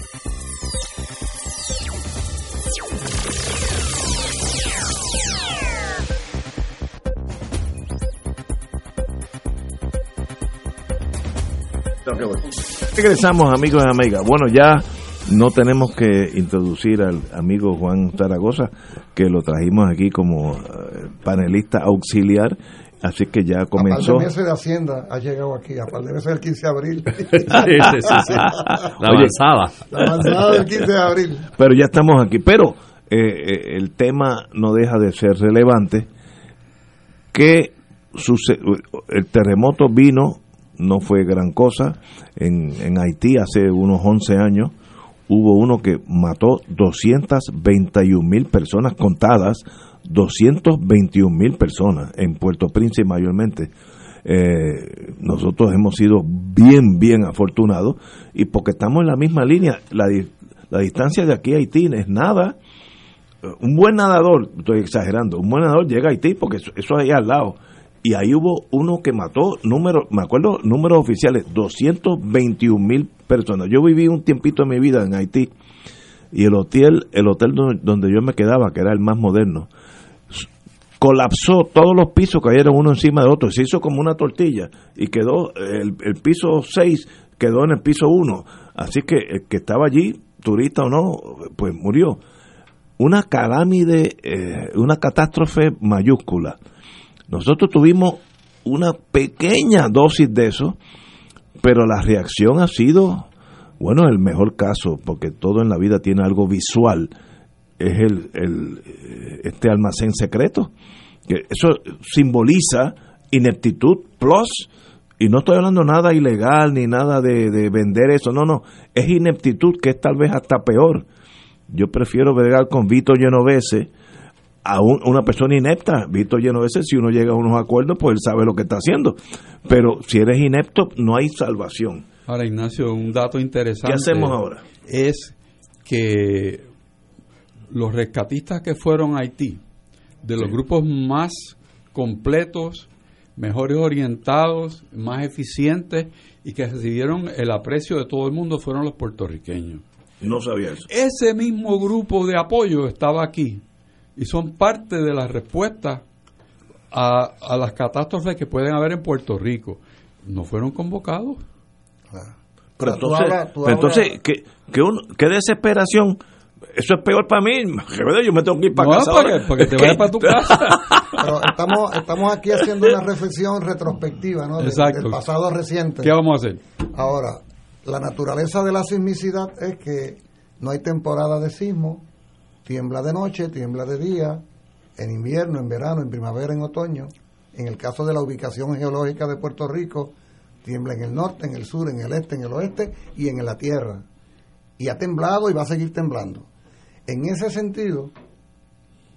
Regresamos, amigos y amigas. Bueno, ya no tenemos que introducir al amigo Juan Zaragoza, que lo trajimos aquí como eh, panelista auxiliar, así que ya comenzó. A par de meses de Hacienda ha llegado aquí, a par de meses del 15 de abril. (laughs) (laughs) La avanzada. La avanzada del 15 de abril. Pero ya estamos aquí. Pero eh, eh, el tema no deja de ser relevante. Que el terremoto vino no fue gran cosa. En, en Haití hace unos 11 años hubo uno que mató 221 mil personas contadas, 221 mil personas en Puerto Príncipe mayormente. Eh, nosotros hemos sido bien, bien afortunados y porque estamos en la misma línea, la, la distancia de aquí a Haití es nada. Un buen nadador, estoy exagerando, un buen nadador llega a Haití porque eso, eso es ahí al lado. Y ahí hubo uno que mató, número, me acuerdo, números oficiales, 221 mil personas. Yo viví un tiempito en mi vida en Haití y el hotel, el hotel donde, yo me quedaba, que era el más moderno, colapsó, todos los pisos cayeron uno encima de otro, se hizo como una tortilla y quedó, el, el piso 6 quedó en el piso 1. Así que el que estaba allí, turista o no, pues murió. Una calámide, eh, una catástrofe mayúscula. Nosotros tuvimos una pequeña dosis de eso, pero la reacción ha sido, bueno, el mejor caso, porque todo en la vida tiene algo visual, es el, el, eh, este almacén secreto. Que eso simboliza ineptitud plus, y no estoy hablando nada ilegal ni nada de, de vender eso, no, no, es ineptitud que es tal vez hasta peor. Yo prefiero bregar con Vito Genovese a un- una persona inepta. Vito Genovese, si uno llega a unos acuerdos, pues él sabe lo que está haciendo. Pero si eres inepto, no hay salvación. Ahora, Ignacio, un dato interesante. ¿Qué hacemos ahora? Es que los rescatistas que fueron a Haití, de los Sí. grupos más completos, mejores orientados, más eficientes y que recibieron el aprecio de todo el mundo fueron los puertorriqueños. No sabía eso. Ese mismo grupo de apoyo estaba aquí y son parte de la respuesta a, a las catástrofes que pueden haber en Puerto Rico. No fueron convocados. Pero sea, tú entonces, hablas- tú pero entonces hablas- ¿qué, qué, uno- qué desesperación. Eso es peor para mí. Que verdad, Yo me tengo que ir para No, casa. para que- para que te vayas para tu casa. (laughs) Pero estamos, estamos aquí haciendo una reflexión retrospectiva ¿no? Del- Exacto. del pasado reciente. ¿Qué vamos a hacer? Ahora, la naturaleza de la sismicidad es que no hay temporada de sismo, tiembla de noche, tiembla de día, en invierno, en verano, en primavera, en otoño. En el caso de la ubicación geológica de Puerto Rico, tiembla en el norte, en el sur, en el este, en el oeste y en la tierra. Y ha temblado y va a seguir temblando. En ese sentido,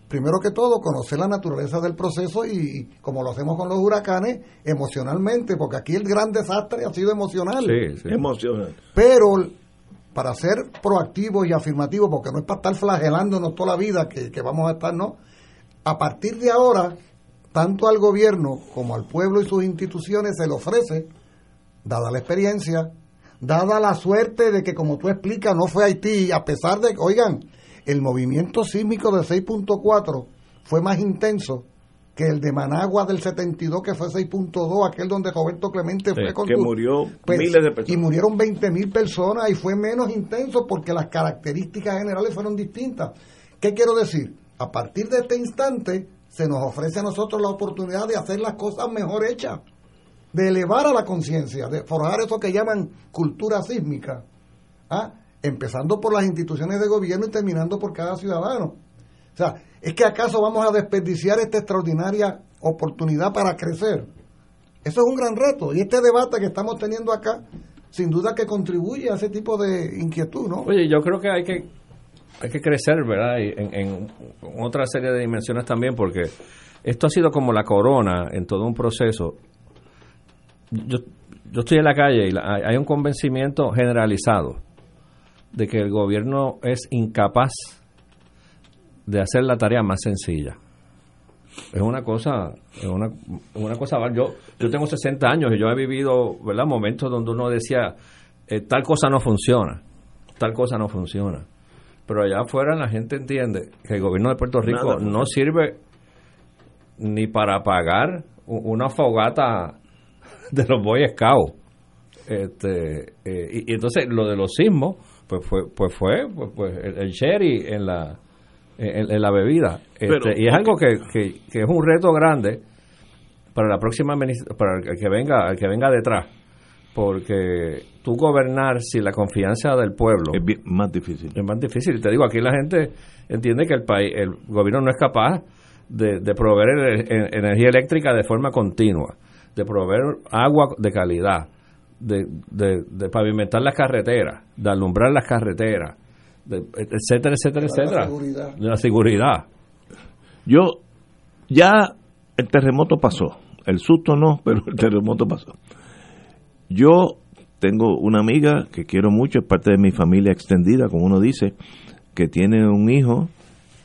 primero que todo, conocer la naturaleza del proceso y, como lo hacemos con los huracanes, emocionalmente, porque aquí el gran desastre ha sido emocional. Sí, sí. Emocionante. Pero para ser proactivos y afirmativos, porque no es para estar flagelándonos toda la vida que, que vamos a estar, ¿no? A partir de ahora, tanto al gobierno como al pueblo y sus instituciones se le ofrece, dada la experiencia, dada la suerte de que, como tú explicas, no fue Haití, a pesar de que, oigan, el movimiento sísmico de 6.4 fue más intenso que el de Managua del 72, que fue 6.2, aquel donde Roberto Clemente Sí, fue con que murió pues, miles de personas. Y murieron 20 mil personas y fue menos intenso porque las características generales fueron distintas. ¿Qué quiero decir? A partir de este instante se nos ofrece a nosotros la oportunidad de hacer las cosas mejor hechas. de elevar a la conciencia, de forjar eso que llaman cultura sísmica, ¿ah? empezando por las instituciones de gobierno y terminando por cada ciudadano. O sea, ¿es que acaso vamos a desperdiciar esta extraordinaria oportunidad para crecer? Eso es un gran reto. Y este debate que estamos teniendo acá, sin duda que contribuye a ese tipo de inquietud, ¿no? Oye, yo creo que hay que hay que crecer, ¿verdad? Y en, en otra serie de dimensiones también, porque esto ha sido como la corona en todo un proceso. Yo, yo estoy en la calle y la- hay un convencimiento generalizado de que el gobierno es incapaz de hacer la tarea más sencilla. Es una cosa, es una, una cosa, yo, yo tengo 60 años y yo he vivido, ¿verdad? Momentos donde uno decía, eh, tal cosa no funciona, tal cosa no funciona. Pero allá afuera la gente entiende que el gobierno de Puerto Rico Nada no sirve ni para pagar una fogata de los Boy Scouts. Este, eh, y, y entonces lo de los sismos, pues fue, pues fue pues, pues, el, el sherry en la, en, en la bebida. Este, Pero, y es algo que, que, que es un reto grande para la próxima para el que venga el que venga detrás. Porque tú gobernar sin la confianza del pueblo es más difícil. es más difícil. Te digo aquí la gente entiende que el país el gobierno no es capaz de, de proveer ener- en- energía eléctrica de forma continua de proveer agua de calidad de, de, de pavimentar las carreteras de alumbrar las carreteras de- etcétera etcétera La etcétera seguridad. de la seguridad Yo, ya el terremoto pasó. El susto no, (laughs) pero el terremoto pasó. Yo tengo una amiga que quiero mucho, es parte de mi familia extendida, como uno dice, que tiene un hijo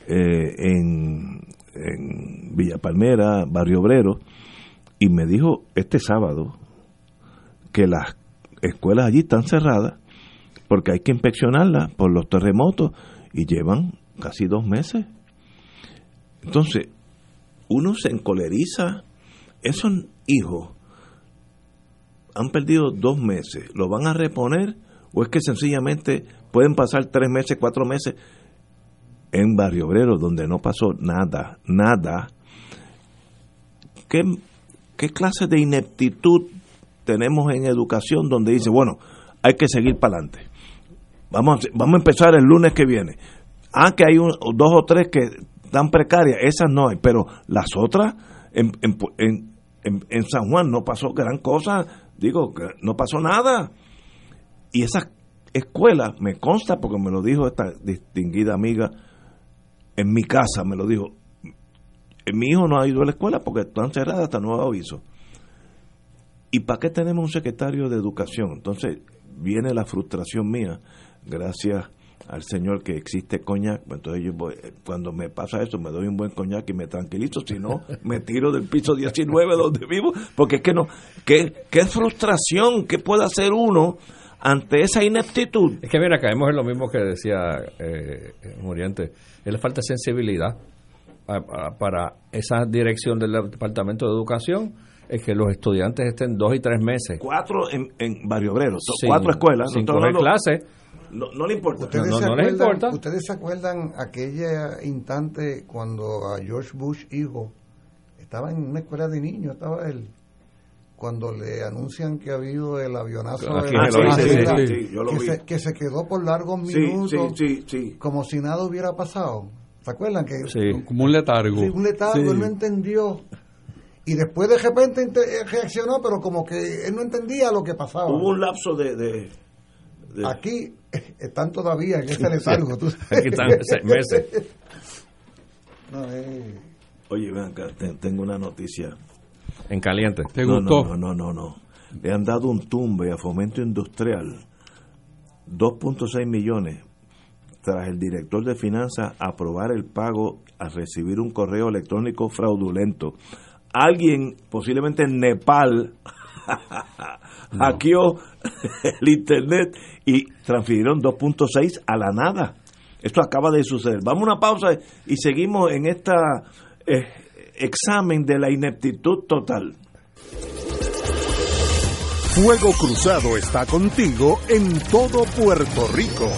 eh, en, en Villa Palmera, Barrio Obrero, y me dijo este sábado que las escuelas allí están cerradas porque hay que inspeccionarlas por los terremotos y llevan casi dos meses. Entonces, uno se encoleriza. Esos hijos han perdido dos meses. ¿Lo van a reponer? ¿O es que sencillamente pueden pasar tres meses, cuatro meses en Barrio Obrero, donde no pasó nada, nada? ¿Qué, qué clase de ineptitud tenemos en educación donde dice, bueno, hay que seguir para adelante? Vamos, vamos a empezar el lunes que viene. Ah, que hay dos o tres que están precarias, esas no hay, pero las otras, en, en, en, en- San Juan no pasó gran cosa, digo, no pasó nada. Y esas escuelas, me consta porque me lo dijo esta distinguida amiga en mi casa, me lo dijo, "Eh, mi hijo no ha ido a la escuela porque están cerradas hasta nuevo aviso. ¿Y para qué tenemos un secretario de educación? Entonces viene la frustración mía, gracias al señor que existe coñac. Entonces yo voy- cuando me pasa eso me doy un buen coñac y me tranquilizo, si no (laughs) me tiro del piso 19 donde vivo, porque es que no, qué, qué frustración, qué puede hacer uno ante esa ineptitud. Es que mira, caemos en lo mismo que decía eh, Muriente. Es la falta de sensibilidad a- a- para esa dirección del Departamento de Educación, es que los estudiantes estén dos y tres meses. Cuatro en, en Barrio Obrero, sin- cuatro escuelas. Sin no, no, coger no, clases. No, no le importa. ¿Ustedes, No, se acuerdan, importa. ¿Ustedes se acuerdan aquella instante cuando a George Bush, hijo, estaba en una escuela de niños, estaba él, cuando le anuncian que ha habido el avionazo de la que, vi. se, que se quedó por largos minutos, sí, sí, sí. como si nada hubiera pasado. ¿Se acuerdan? que Sí. Como un letargo. Sí, un letargo, Sí. él no entendió. Y después de repente eh, reaccionó, pero como que él no entendía lo que pasaba. Hubo un lapso de... de- de- Aquí (laughs) están todavía en ese letargo. tú sabes. (laughs) Aquí están seis meses. No, eh, Oye, ven acá, te- tengo una noticia. En caliente. ¿Te no, gustó? No, no, no, no. Le han dado un tumbe a Fomento Industrial, 2.6 millones, tras el director de finanzas aprobar el pago a recibir un correo electrónico fraudulento. Alguien, posiblemente en Nepal, (laughs) hackeó el internet y transfirieron 2.6 a la nada. Esto acaba de suceder. Vamos a una pausa y seguimos en este examen de la ineptitud total. Fuego Cruzado está contigo en todo Puerto Rico.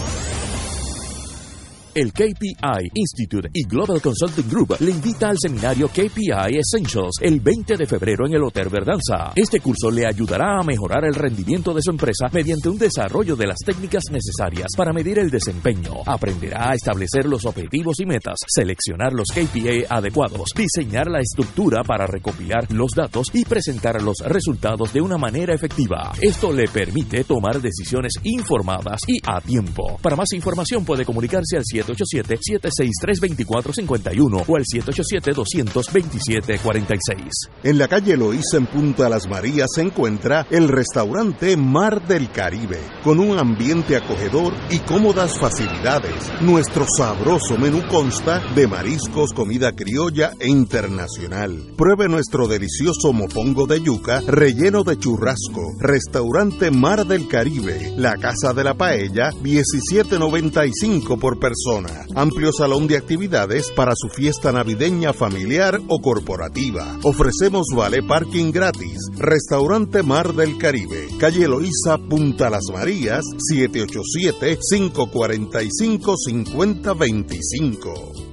El KPI Institute y Global Consulting Group le invita al seminario KPI Essentials el 20 de febrero en el Hotel Verdanza. Este curso le ayudará a mejorar el rendimiento de su empresa mediante un desarrollo de las técnicas necesarias para medir el desempeño. Aprenderá a establecer los objetivos y metas, seleccionar los KPI adecuados, diseñar la estructura para recopilar los datos y presentar los resultados de una manera efectiva. Esto le permite tomar decisiones informadas y a tiempo. Para más información puede comunicarse al 787-763-2451 o al 787-227-46. En la calle Loíza en Punta Las Marías se encuentra el restaurante Mar del Caribe, con un ambiente acogedor y cómodas facilidades. Nuestro sabroso menú consta de mariscos, comida criolla e internacional. Pruebe nuestro delicioso mofongo de yuca relleno de churrasco. Restaurante Mar del Caribe, la Casa de la Paella, 17.95 por persona. Amplio salón de actividades para su fiesta navideña familiar o corporativa. Ofrecemos vale parking gratis. Restaurante Mar del Caribe, calle Loíza, Punta Las Marías, 787-545-5025.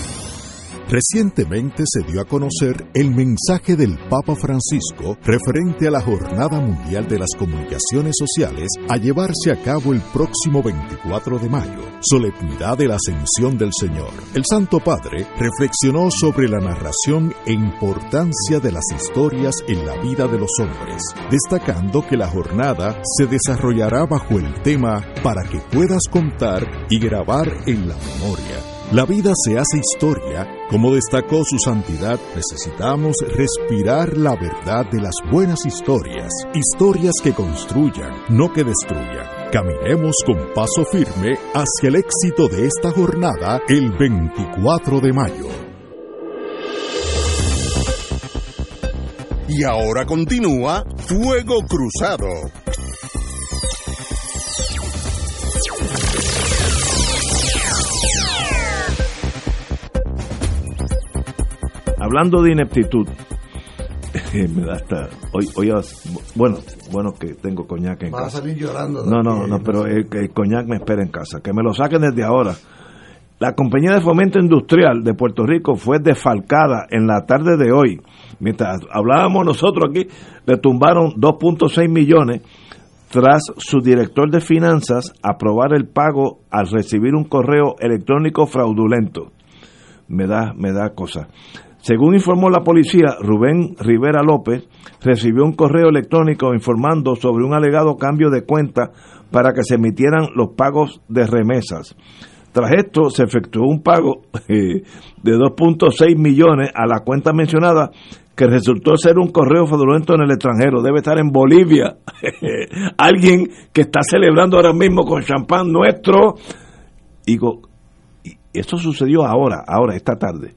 Recientemente se dio a conocer el mensaje del Papa Francisco referente a la Jornada Mundial de las Comunicaciones Sociales a llevarse a cabo el próximo 24 de mayo, solemnidad de la Ascensión del Señor. El Santo Padre reflexionó sobre la narración e importancia de las historias en la vida de los hombres, destacando que la jornada se desarrollará bajo el tema para que puedas contar y grabar en la memoria. La vida se hace historia como destacó su santidad, necesitamos respirar la verdad de las buenas historias, historias que construyan, no que destruyan. Caminemos con paso firme hacia el éxito de esta jornada el 24 de mayo. Y ahora continúa Fuego Cruzado. Hablando de ineptitud, (laughs) me da hasta hoy, hoy bueno, bueno que tengo coñac en casa. A salir llorando. No, no, no, pero el, coñac me espera en casa, que me lo saquen desde ahora. La compañía de fomento industrial de Puerto Rico fue defalcada en la tarde de hoy. Mientras hablábamos nosotros aquí, le tumbaron 2.6 millones tras su director de finanzas aprobar el pago al recibir un correo electrónico fraudulento. Me da, me da cosa. Según informó la policía, Rubén Rivera López recibió un correo electrónico informando sobre un alegado cambio de cuenta para que se emitieran los pagos de remesas. Tras esto, se efectuó un pago (laughs) eh, de 2.6 millones a la cuenta mencionada, que resultó ser un correo fraudulento en el extranjero. Debe estar en Bolivia. (laughs) Alguien que está celebrando ahora mismo con champán nuestro. Digo, esto sucedió ahora, ahora, esta tarde.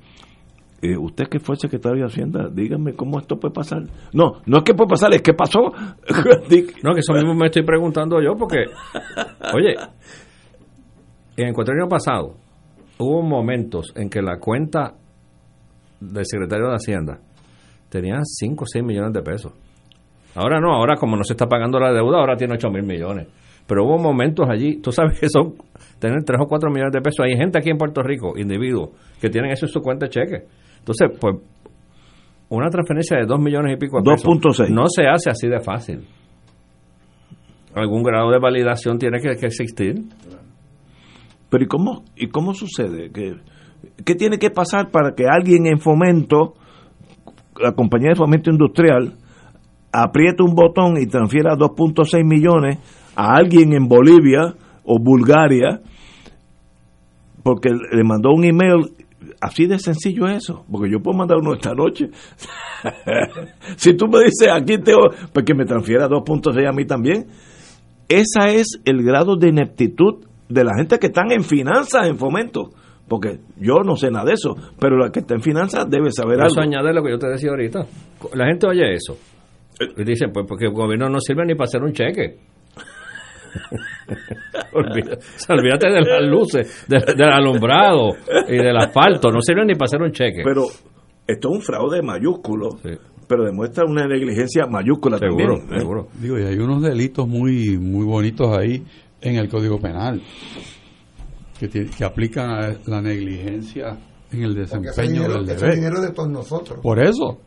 Eh, usted que fue secretario de Hacienda, dígame cómo esto puede pasar. No, no es que puede pasar, es que pasó. (laughs) no, que eso mismo me estoy preguntando yo, porque, oye, en el año pasado hubo momentos en que la cuenta del secretario de Hacienda tenía 5 o 6 millones de pesos. Ahora no, ahora como no se está pagando la deuda, ahora tiene 8 mil millones. Pero hubo momentos allí, tú sabes que son tener 3 o 4 millones de pesos. Hay gente aquí en Puerto Rico, individuos, que tienen eso en su cuenta de cheque. Entonces, pues, una transferencia de 2 millones y pico de pesos 2.6 no se hace así de fácil. Algún grado de validación tiene que, existir. Pero ¿y cómo, y cómo sucede? ¿Qué, ¿Qué tiene que pasar para que alguien en fomento, la compañía de fomento industrial, apriete un botón y transfiera 2.6 millones a alguien en Bolivia o Bulgaria porque le mandó un email así de sencillo eso, porque yo puedo mandar uno esta noche. (laughs) si tú me dices aquí tengo, pues que me transfiera 2.6 a mí también. Esa es el grado de ineptitud de la gente que están en finanzas, en fomento. Porque yo no sé nada de eso, pero la que está en finanzas debe saber Eso algo. añade lo que yo te decía ahorita. La gente oye eso. Y dicen, pues porque el gobierno no sirve ni para hacer un cheque. (laughs) Olvídate de las luces, de- del alumbrado y del asfalto. No sirve ni para hacer un cheque. Pero esto es un fraude mayúsculo, pero demuestra una negligencia mayúscula Seguro, también. ¿eh? seguro. Digo, y hay unos delitos muy muy bonitos ahí en el Código Penal que, aplican a la negligencia en el desempeño dinero, del ese deber. dinero de todos nosotros. Por eso,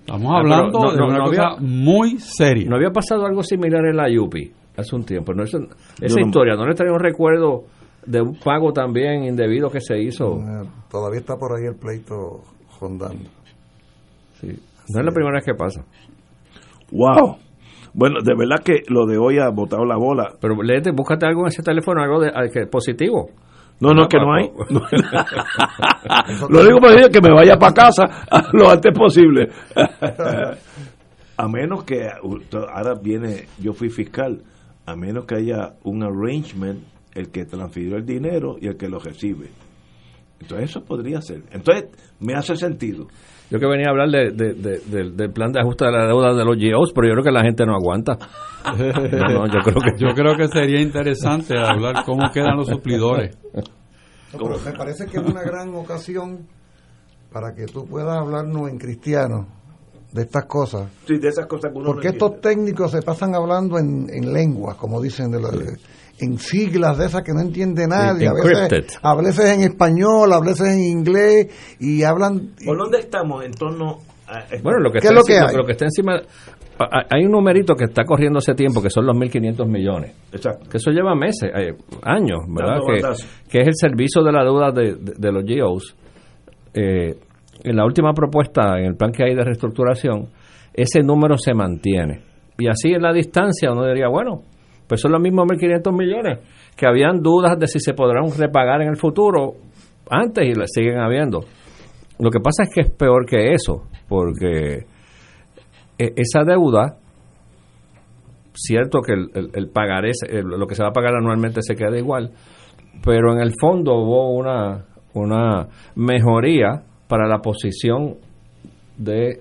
estamos Ah, hablando no- de no- una no cosa había- muy seria. No había pasado algo similar en la UPI hace un tiempo. ¿no? Eso- esa Yo historia, ¿no le traía un recuerdo de un pago también indebido que se hizo? Eh, Todavía está por ahí el pleito rondando. No es la primera vez que pasa. Wow. Bueno, de verdad que lo de hoy ha botado la bola. Pero léete, búscate algo en ese teléfono, algo de, ah, que positivo. No, no, que no hay. (laughs) Lo único que es que me vaya para casa (laughs) lo antes posible. (laughs) a menos que ahora viene, yo fui fiscal, a menos que haya un arrangement, el que transfirió el dinero y el que lo recibe. Entonces eso podría ser. Entonces me hace sentido. Yo que venía a hablar de, de- de- del- del plan de ajuste de la deuda de los GOs, pero yo creo que la gente no aguanta. (laughs) No, no, yo creo que Yo creo que sería interesante hablar cómo quedan los suplidores. No, pero me parece que es una gran ocasión para que tú puedas hablarnos en cristiano de estas cosas. Sí, de esas cosas que uno Porque estos técnicos se pasan hablando en, en lenguas, como dicen, de lo- en siglas de esas que no entiende nadie. A veces, a veces en español, a veces en inglés, y hablan... ¿Por dónde estamos en torno a Bueno, lo que, ¿Qué está es lo que encima, hay? lo que está encima. Hay un numerito que está corriendo hace tiempo, que son los 1.500 millones. Exacto. Que eso lleva meses, eh, años, ¿verdad? Que, que es el servicio de la deuda de, de- de los GOs. Eh, en la última propuesta, en el plan que hay de reestructuración, ese número se mantiene. Y así en la distancia uno diría, bueno, pues son los mismos 1.500 millones, que habían dudas de si se podrán repagar en el futuro antes y las siguen habiendo. Lo que pasa es que es peor que eso, porque e- esa deuda, cierto que el, el- el- lo que se va a pagar anualmente se queda igual, pero en el fondo hubo una, una mejoría para la posición de,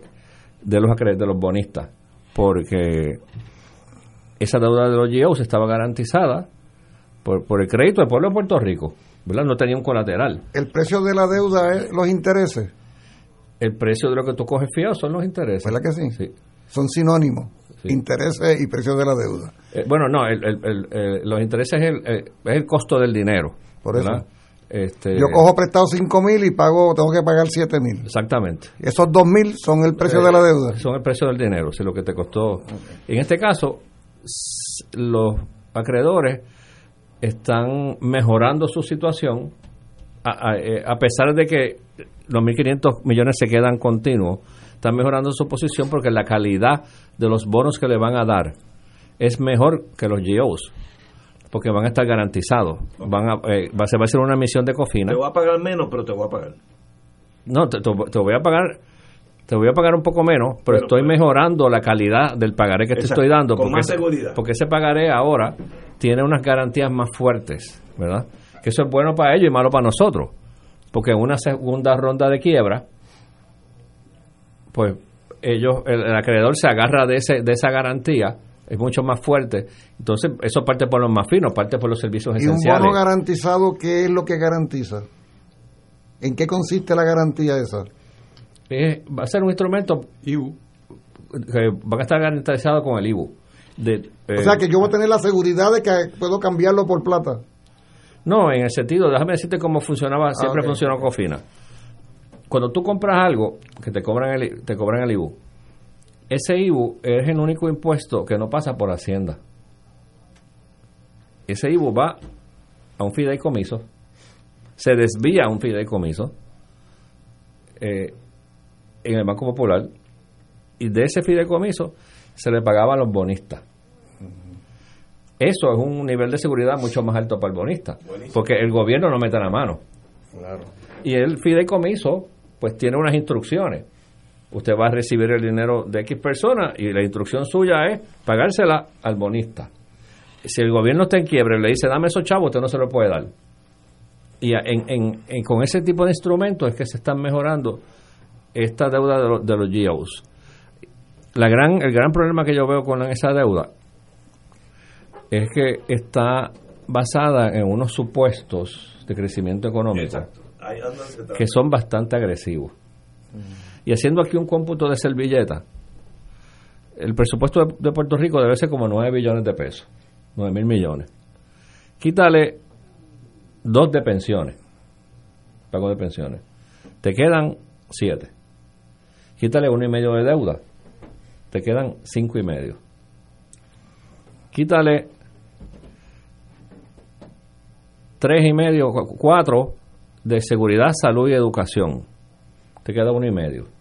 de, los, de los bonistas, porque esa deuda de los GOs estaba garantizada por, por el crédito del pueblo de Puerto Rico, ¿verdad? No tenía un colateral. El precio de la deuda es los intereses, El precio de lo que tú coges fiado son los intereses. ¿verdad que sí? Sí. Son sinónimos, intereses y precio de la deuda. Eh, bueno, no, el- el- el- el- los intereses es el, eh, es el costo del dinero. Por eso. ¿verdad? Este, Yo cojo prestado 5 mil y pago, tengo que pagar 7 mil. Exactamente. Esos 2 mil son el precio de la deuda. Son el precio del dinero, si lo que te costó. En este caso, los acreedores están mejorando su situación a, a- eh, a pesar de que los 1.500 millones se quedan continuos, están mejorando su posición porque la calidad de los bonos que le van a dar es mejor que los GOs, porque van a estar garantizados. Van a, eh, va, a hacer una emisión de cofina. Te voy a pagar menos, pero te voy a pagar. No, te, te- te voy a pagar te voy a pagar un poco menos, pero, Pero, estoy pero- mejorando la calidad del pagaré que te estoy dando. con porque más seguridad. Porque ese pagaré ahora tiene unas garantías más fuertes, ¿verdad? Que eso es bueno para ellos y malo para nosotros. Porque en una segunda ronda de quiebra, pues ellos, el, el acreedor se agarra de, ese, de esa garantía, es mucho más fuerte. Entonces, eso parte por los más finos, parte por los servicios Y un esenciales. bono garantizado, ¿qué es lo que garantiza? ¿En qué consiste la garantía esa? Es- va a ser un instrumento IBU. que van a estar garantizados con el IBU. De, O eh, sea, que yo voy a tener la seguridad de que puedo cambiarlo por plata. No, en el sentido, déjame decirte cómo funcionaba, siempre ok. funcionó Cofina. Cuando tú compras algo, que te cobran el, te cobran el IBU, ese IBU es el único impuesto que no pasa por Hacienda. Ese IBU va a un fideicomiso, se desvía a un fideicomiso eh, en el Banco Popular y de ese fideicomiso se le pagaba a los bonistas. Eso es un nivel de seguridad mucho más alto para el bonista, porque el gobierno no mete la mano. Y el fideicomiso, pues tiene unas instrucciones. Usted va a recibir el dinero de X persona y la instrucción suya es pagársela al bonista. Si el gobierno está en quiebre y le dice, dame esos chavos, usted no se lo puede dar. Y en, en- en- con ese tipo de instrumentos es que se están mejorando esta deuda de, los- de los. La gran, el gran problema que yo veo con esa deuda es que está basada en unos supuestos de crecimiento económico que son bastante agresivos. Y haciendo aquí un cómputo de servilleta, el presupuesto de, Puerto Rico debe ser como 9 billones de pesos, 9 mil millones. Quítale dos de pensiones, pago de pensiones. Te quedan 7. Quítale uno y medio de deuda, te quedan cinco y medio. Quítale tres y medio, cu- cuatro de seguridad, salud y educación. Te queda uno y medio.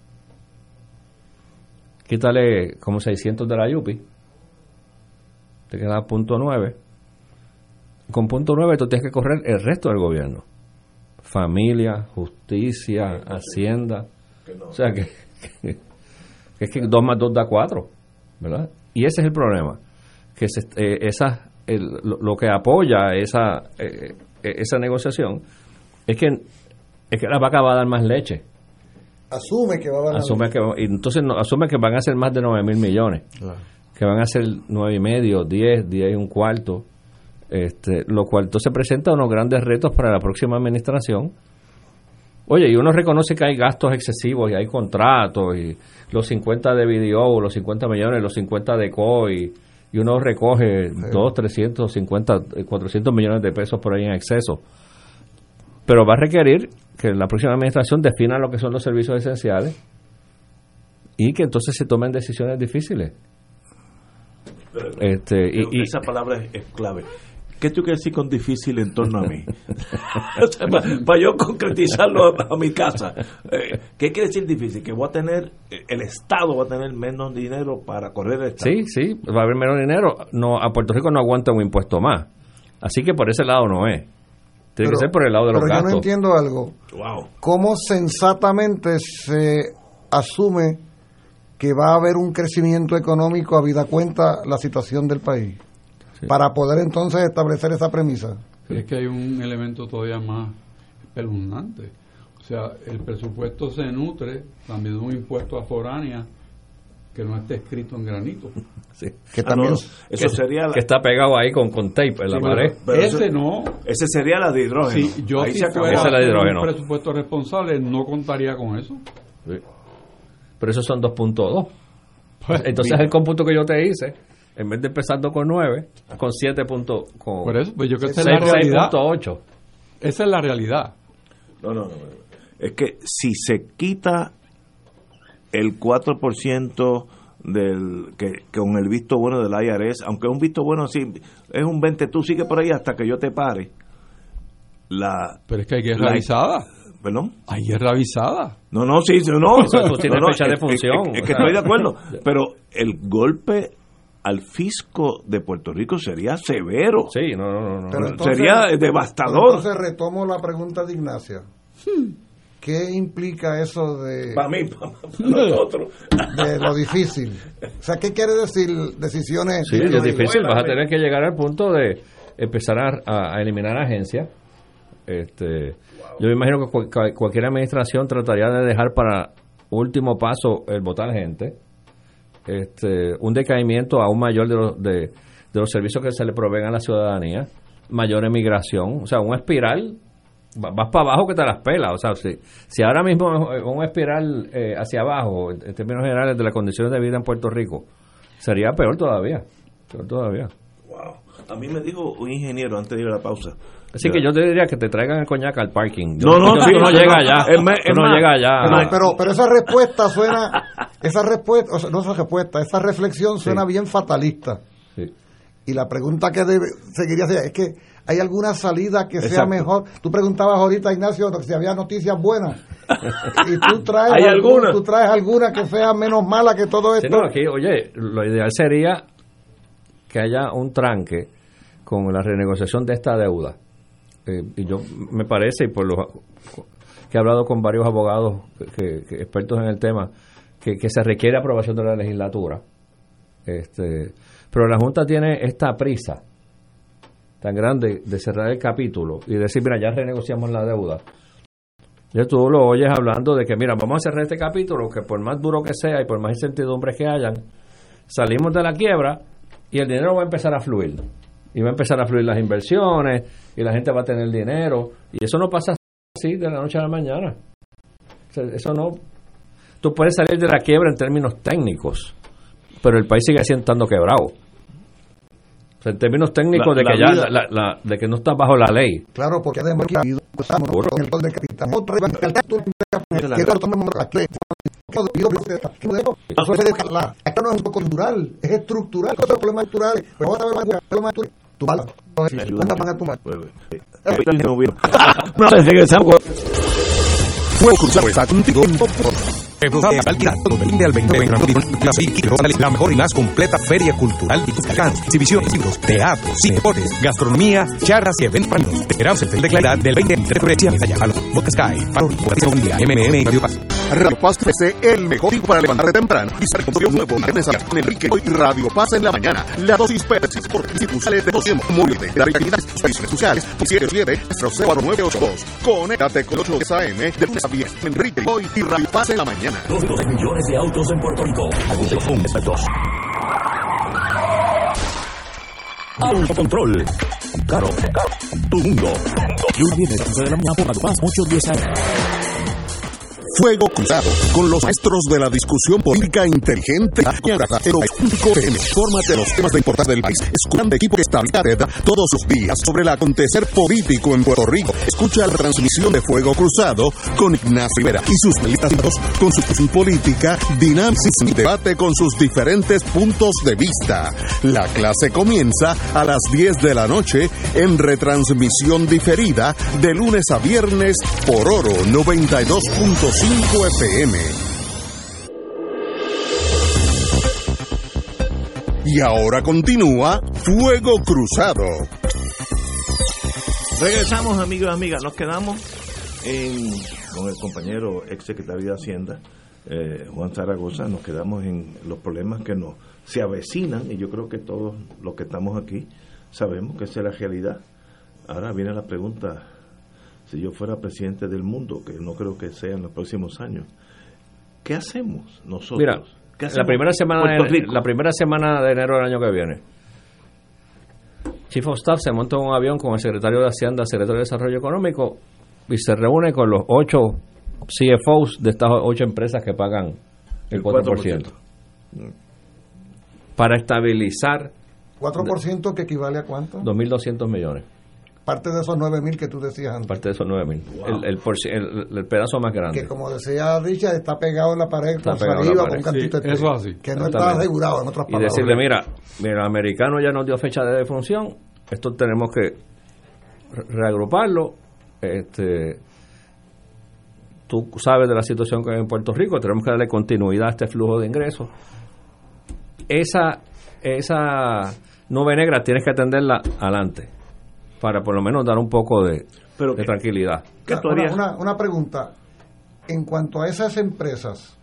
Quítale como 600 de la Yupi. Te queda punto nueve. Con punto nueve tú tienes que correr el resto del gobierno. Familia, justicia, hacienda. O sea que, que- que es que 2 más 2 da 4, ¿verdad? Y ese es el problema. Que se, eh, esa, el- lo, lo que apoya esa, eh, eh, esa negociación es que, es que la vaca va a dar más leche. Asume que va a Asume que, entonces no, asume que van a ser más de 9 mil millones. Que van a ser 9 y medio, 10, 10 y un cuarto. Este, lo cual entonces presenta unos grandes retos para la próxima administración. Oye, y uno reconoce que hay gastos excesivos y hay contratos y los 50 de video, los 50 millones, los 50 de COI y uno recoge 2, 350, eh, 400 millones de pesos por ahí en exceso. Pero va a requerir que la próxima administración defina lo que son los servicios esenciales y que entonces se tomen decisiones difíciles. Este, y, Pero y- esa palabra es, es clave. ¿Qué tú quieres decir con difícil en torno a mí? (laughs) para, yo concretizarlo a, a mi casa. Eh, ¿Qué quiere decir difícil? Que voy a tener, eh, el Estado va a tener menos dinero para correr el Estado. Sí, sí, va a haber menos dinero. No, a Puerto Rico no aguanta un impuesto más. Así que por ese lado no es. Tiene que Pero- ser por el lado de los Pero yo no gastos. entiendo algo. Wow. ¿Cómo sensatamente se asume que va a haber un crecimiento económico a vida cuenta la situación del país? Para poder entonces establecer esa premisa. Es que hay un elemento todavía más espeluznante. O sea, el presupuesto se nutre también de un impuesto a foránea que no está escrito en granito. (laughs) Sí. Que también- Ah, no, eso que, sería la- que está pegado ahí con, con tape en la Sí, pared. pero Ese eso- no. Ese sería la de hidrógeno. Si yo Ahí si fuera la de hidrógeno. un presupuesto responsable no contaría con eso. Sí. Pero esos son 2.2. Pues, Entonces mira. el cómputo que yo te hice, en vez de empezando con 9, con 7. punto- con Por eso, pues yo creo que esa es la seis- realidad. 6.8. Esa es la realidad. No, no, no. Es que si se quita el 4% del que con el visto bueno del IRS, aunque es un visto bueno sí, es un 20, tú sigue por ahí hasta que yo te pare. La Pero es que hay guerra la- avisada. ¿Perdón? Hay guerra avisada. No, no, sí, sí, no. (laughs) Eso- eso tiene No, no, fecha de es- función, Es, es o que sea. estoy de acuerdo, pero el golpe al fisco de Puerto Rico sería severo. Sí, no, no, no. no. Pero entonces- sería devastador. Entonces retomo la pregunta de Ignacia. ¿Qué implica eso de, Para mí, para, nosotros. (laughs) de lo difícil? O sea, ¿qué quiere decir decisiones? Sí, es difícil. Vas a tener que llegar al punto de empezar a, eliminar agencias. Este, Yo me imagino que cual- cual- cualquier administración trataría de dejar para último paso el votar gente. Este, un decaimiento aún mayor de los, de, de los servicios que se le proveen a la ciudadanía, mayor emigración, o sea, un espiral, vas para abajo que te las pelas, o sea, si, si ahora mismo es un espiral eh, hacia abajo, en términos generales de las condiciones de vida en Puerto Rico, sería peor todavía, peor todavía. Wow. A mí me dijo un ingeniero antes de ir a la pausa. Así que yo te diría que te traigan el coñac al parking. No, no, Yo- tú no no, llega no. allá. Es más- no llega allá. Pero, pero, esa respuesta suena, (laughs) esa respuesta, o sea, no esa respuesta, esa reflexión suena bien fatalista. Sí. Y la pregunta que debe, seguiría sería, es que hay alguna salida que sea mejor. Tú preguntabas ahorita, Ignacio, si había noticias buenas. y tú (laughs) traes, ¿Hay algún- alguna? tú traes alguna que sea menos mala que todo Sí, esto. no, aquí, oye, lo ideal sería que haya un tranque con la renegociación de esta deuda eh, y yo me parece, y por lo que he hablado con varios abogados que, que expertos en el tema, que, que, se requiere aprobación de la legislatura. Este, pero la Junta tiene esta prisa tan grande de cerrar el capítulo y decir, mira, ya renegociamos la deuda. Ya tú lo oyes hablando de que, mira, vamos a cerrar este capítulo, que por más duro que sea y por más incertidumbres que hayan, salimos de la quiebra y el dinero va a empezar a fluir. Y va a empezar a fluir las inversiones y la gente va a tener dinero. Y eso no pasa así de la noche a la mañana. eso no... Tú puedes salir de la quiebra en términos técnicos, pero el país sigue siendo en términos técnicos de que ya la, la, de que no está bajo la ley. Claro, porque además aquí estamos con el gol de capitán. Otra Acá no es un poco cultural, es estructural, problemas. Pero vamos a ver problemas Tu bala. Anda a pagar tu mano. No, regresamos. Fuego Cruzado está contigo la mejor y más completa feria cultural y exhibiciones, libros, teatro, cine, gastronomía, charlas y eventos esperamos el de claridad del 20 de febrero allá a los Boca Sky, para un día, MMM Radio Paz. Radio Paz ofrece el mejor tiempo para levantar de temprano y estar con nuevo viernes con Enrique y Radio Paz en la mañana. La dosis Pepsis por institucionales de 200 móviles de actividades sociales por 77 0982. Conéctate con 8 AM de lunes a viernes. Enrique hoy y Radio Paz en la mañana mañana. de millones de autos en Puerto Rico. Atención, expertos. Autocontrol. Caro, caro. Tu mundo. Lunes viernes, de la mañana por Radio Paz 810 AM. Fuego Cruzado, con los maestros de la discusión política inteligente. Fórmate los temas de importancia del país. Escuchan de equipo que está todos los días sobre el acontecer político en Puerto Rico. Escucha la transmisión de Fuego Cruzado con Ignacio Rivera y sus militares con su política, dinámica y debate con sus diferentes puntos de vista. La clase comienza a las 10 de la noche en retransmisión diferida de lunes a viernes por Oro 92.5 FM. Y ahora continúa Fuego Cruzado. Regresamos, amigos y amigas. Nos quedamos con el compañero ex secretario de Hacienda, eh, Juan Zaragoza. Nos quedamos en los problemas que nos se avecinan y yo creo que todos los que estamos aquí sabemos que esa es la realidad. Ahora viene la pregunta si yo fuera presidente del mundo, que no creo que sea en los próximos años, ¿qué hacemos nosotros? Mira, la primera semana de, la primera semana de enero del año que viene, Chief of Staff se monta en un avión con el secretario de Hacienda, secretario de Desarrollo Económico y se reúne con los ocho CFOs de estas ocho empresas que pagan el 4%. Para estabilizar. ¿4% que equivale a cuánto? 2.200 millones. Parte de esos 9.000 que tú decías antes. Parte de esos 9.000. El, el, pedazo más grande. Que como decía Richard, está pegado en la pared por saliva con un cantito de Eso así. Que no está asegurado, en otras palabras. Y decirle, mira, mira, el americano ya nos dio fecha de defunción, esto tenemos que reagruparlo. Este, tú sabes de la situación que hay en Puerto Rico, tenemos que darle continuidad a este flujo de ingresos. Esa, esa nube negra tienes que atenderla adelante para por lo menos dar un poco de, tranquilidad. una, una, pregunta. En cuanto a esas empresas,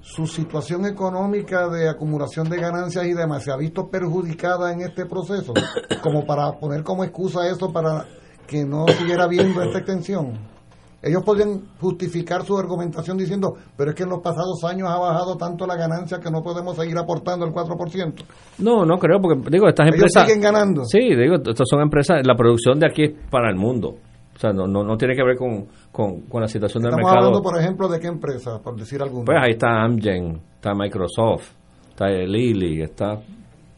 su situación económica de acumulación de ganancias y demás, ¿se ha visto perjudicada en este proceso? Como para poner como excusa eso para que no siguiera viendo esta extensión ellos podrían justificar su argumentación diciendo, pero es que en los pasados años ha bajado tanto la ganancia que no podemos seguir aportando el 4%. No, no creo, porque digo, estas ellos empresas... siguen ganando. Sí, digo, estas son empresas, la producción de aquí es para el mundo. O sea, no, no, tiene que ver con, con, la situación del mercado. Estamos hablando, por ejemplo, de qué empresa, por decir alguna. Pues ahí está Amgen, está Microsoft, está Lilly, está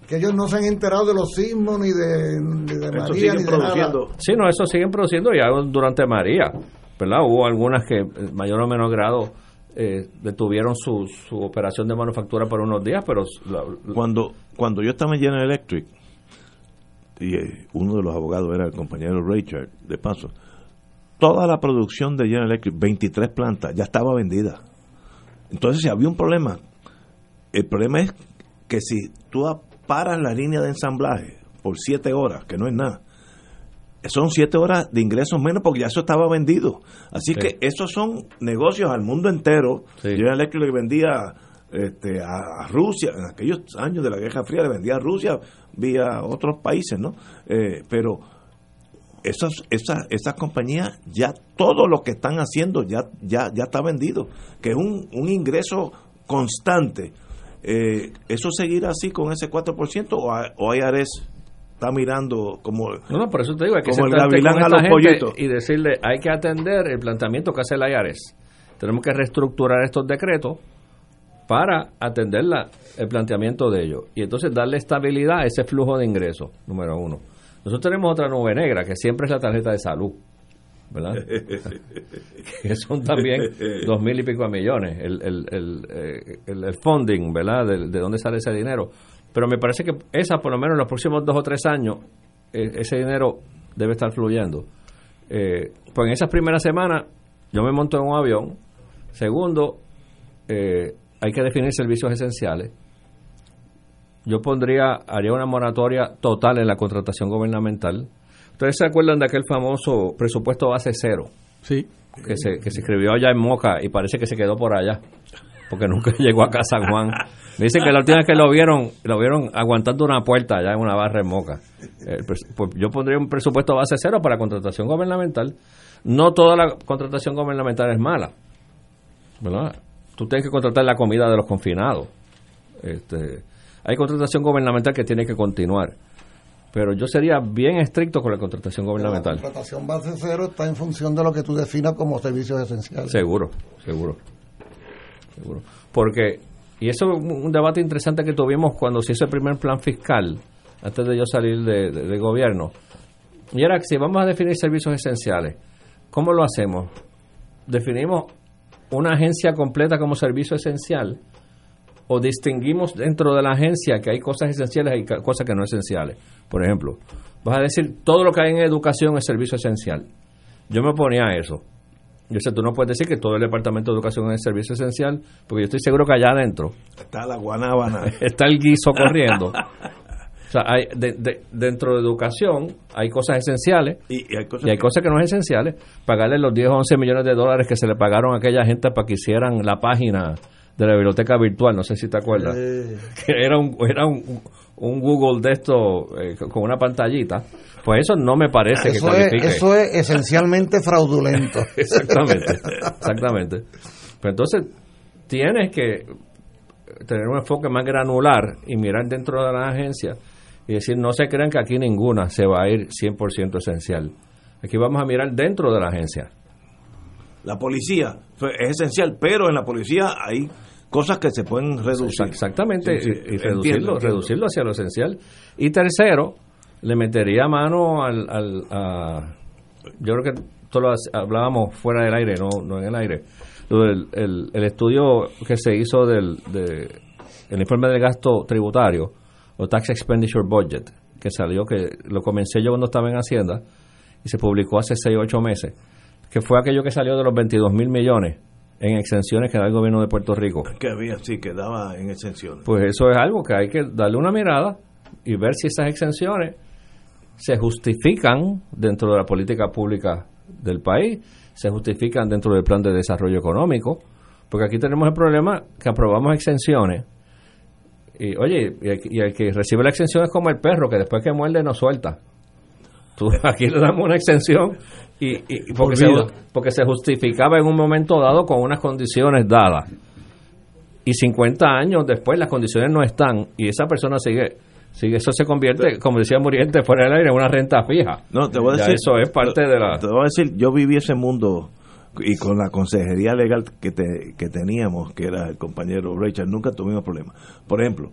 que ellos no se han enterado de los sismos ni de, María ni de nada. Sí, no, eso siguen produciendo ya durante María. ¿Verdad? Hubo algunas que, en mayor o menor grado, eh, detuvieron su, su operación de manufactura por unos días, pero... Cuando, cuando yo estaba en General Electric, y eh, uno de los abogados era el compañero Richard, de paso, toda la producción de General Electric, 23 plantas, ya estaba vendida. Entonces, si había un problema, el problema es que si tú paras la línea de ensamblaje por 7 horas, que no es nada, son siete horas de ingresos menos porque ya eso estaba vendido. Así que esos son negocios al mundo entero. Yo Electric le vendía este, a, Rusia, en aquellos años de la Guerra Fría le vendía a Rusia vía otros países, ¿no? Eh, pero esas, esas, esas compañías ya todo lo que están haciendo ya, ya, ya está vendido, que es un, un ingreso constante. Eh, ¿Eso seguirá así con ese 4% o, o IRS está mirando como, no, no, por eso te digo, hay que como el gavilán a los pollitos? Y decirle, hay que atender el planteamiento que hace el IRS. Tenemos que reestructurar estos decretos para atender la, el planteamiento de ellos y entonces darle estabilidad a ese flujo de ingresos, número uno. Nosotros tenemos otra nube negra que siempre es la tarjeta de salud, ¿verdad? (laughs) que son también dos mil y pico de millones, el, el, el, eh, el, funding, ¿verdad? De, de, dónde sale ese dinero. Pero me parece que esa, por lo menos en los próximos dos o tres años, eh, ese dinero debe estar fluyendo. Eh, pues en esas primeras semanas yo me monto en un avión. Segundo, eh, hay que definir servicios esenciales. Yo pondría, haría una moratoria total en la contratación gubernamental. ¿Ustedes se acuerdan de aquel famoso presupuesto base cero? Sí. Que se, que se escribió allá en Moca y parece que se quedó por allá, porque nunca (laughs) llegó acá a San Juan. Me dicen que la última vez que lo vieron, lo vieron aguantando una puerta allá en una barra en Moca. Pues yo pondría un presupuesto base cero para contratación gubernamental. No toda la contratación gubernamental es mala, ¿verdad? tú tienes que contratar la comida de los confinados. Este, hay contratación gubernamental que tiene que continuar. Pero yo sería bien estricto con la contratación gubernamental. La contratación base cero está en función de lo que tú definas como servicios esenciales. Seguro, seguro. Seguro. Porque, y eso es un debate interesante que tuvimos cuando se hizo el primer plan fiscal, antes de yo salir de, de gobierno. Y era que si vamos a definir servicios esenciales, ¿cómo lo hacemos? Definimos una agencia completa como servicio esencial o distinguimos dentro de la agencia que hay cosas esenciales y cosas que no esenciales. Por ejemplo, vas a decir, todo lo que hay en educación es servicio esencial. Yo me oponía a eso. Yo sé, tú no puedes decir que todo el departamento de educación es servicio esencial, porque yo estoy seguro que allá adentro está la guanábana, (laughs) está el guiso corriendo. (laughs) O sea, hay, dentro de educación hay cosas esenciales y, hay, cosas, que... no es esenciales. Pagarle los 10 o 11 millones de dólares que se le pagaron a aquella gente para que hicieran la página de la biblioteca virtual, no sé si te acuerdas. Que era un, era un, Google de esto eh, con una pantallita. Pues eso no me parece que cualifique. Es, eso es esencialmente fraudulento. (laughs) exactamente, exactamente. Pero entonces tienes que tener un enfoque más granular y mirar dentro de la agencia y decir, no se crean que aquí ninguna se va a ir 100% esencial. Aquí vamos a mirar dentro de la agencia. La policía es esencial, pero en la policía hay cosas que se pueden reducir. Exactamente, y, reducirlo, reducirlo hacia lo esencial. Y tercero, le metería mano al... al yo creo que esto lo hablábamos fuera del aire, no, no en el aire. el, el, estudio que se hizo del de, el informe del gasto tributario, o Tax Expenditure Budget, que salió, que lo comencé yo cuando estaba en Hacienda y se publicó hace 6 o 8 meses, que fue aquello que salió de los 22 mil millones en exenciones que da el gobierno de Puerto Rico. (laughs) Que había, sí, que daba en exenciones. Pues eso es algo que hay que darle una mirada y ver si esas exenciones se justifican dentro de la política pública del país, se justifican dentro del plan de desarrollo económico, porque aquí tenemos el problema que aprobamos exenciones y oye, y el, que recibe la extensión es como el perro, que después que muerde no suelta. Tú, (laughs) aquí le damos una extensión y, porque, se, porque se justificaba en un momento dado con unas condiciones dadas. Y 50 años después las condiciones no están y esa persona sigue sigue eso se convierte, como decía Muriente, fuera del aire, en una renta fija. No, te voy a decir. eso es parte de la. Te voy a decir, yo viví ese mundo y con la consejería legal que, que teníamos, que era el compañero Rachel, nunca tuvimos problemas. Por ejemplo,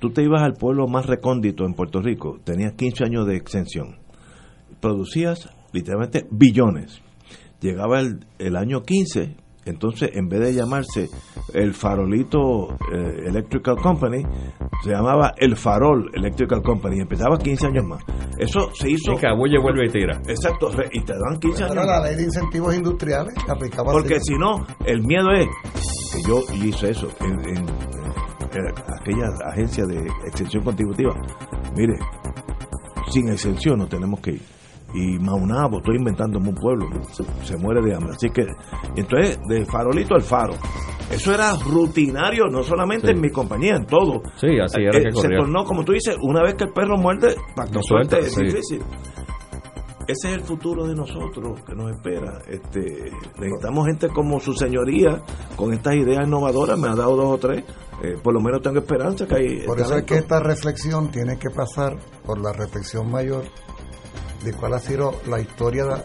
tú te ibas al pueblo más recóndito en Puerto Rico, tenías 15 años de exención, producías literalmente billones. Llegaba el, el año 15 entonces, en vez de llamarse el Farolito eh, Electrical Company, se llamaba el Farol Electrical Company. Y empezaba 15 años más. Eso se hizo. Y Cabulle vuelve y tira. Exacto, y te dan 15 años. la ley de incentivos industriales aplicaba Porque si no, el miedo es que yo hice eso en, en aquella agencia de extensión contributiva. Mire, sin exención no tenemos que ir y Maunabo, estoy inventándome un pueblo, se, se muere de hambre. Así que, entonces, de farolito al faro. Eso era rutinario, no solamente Sí. en mi compañía, en todo. Sí, así era Eh, que Se tornó, como tú dices, una vez que el perro muerde, para que No suelte suelta, es sí. difícil. Ese es el futuro de nosotros que nos espera. Este, necesitamos gente como su señoría, con estas ideas innovadoras. Me ha dado dos o tres. Eh, por lo menos tengo esperanza que hay. Por eso es que esta reflexión tiene que pasar por la reflexión mayor de cuál ha sido la historia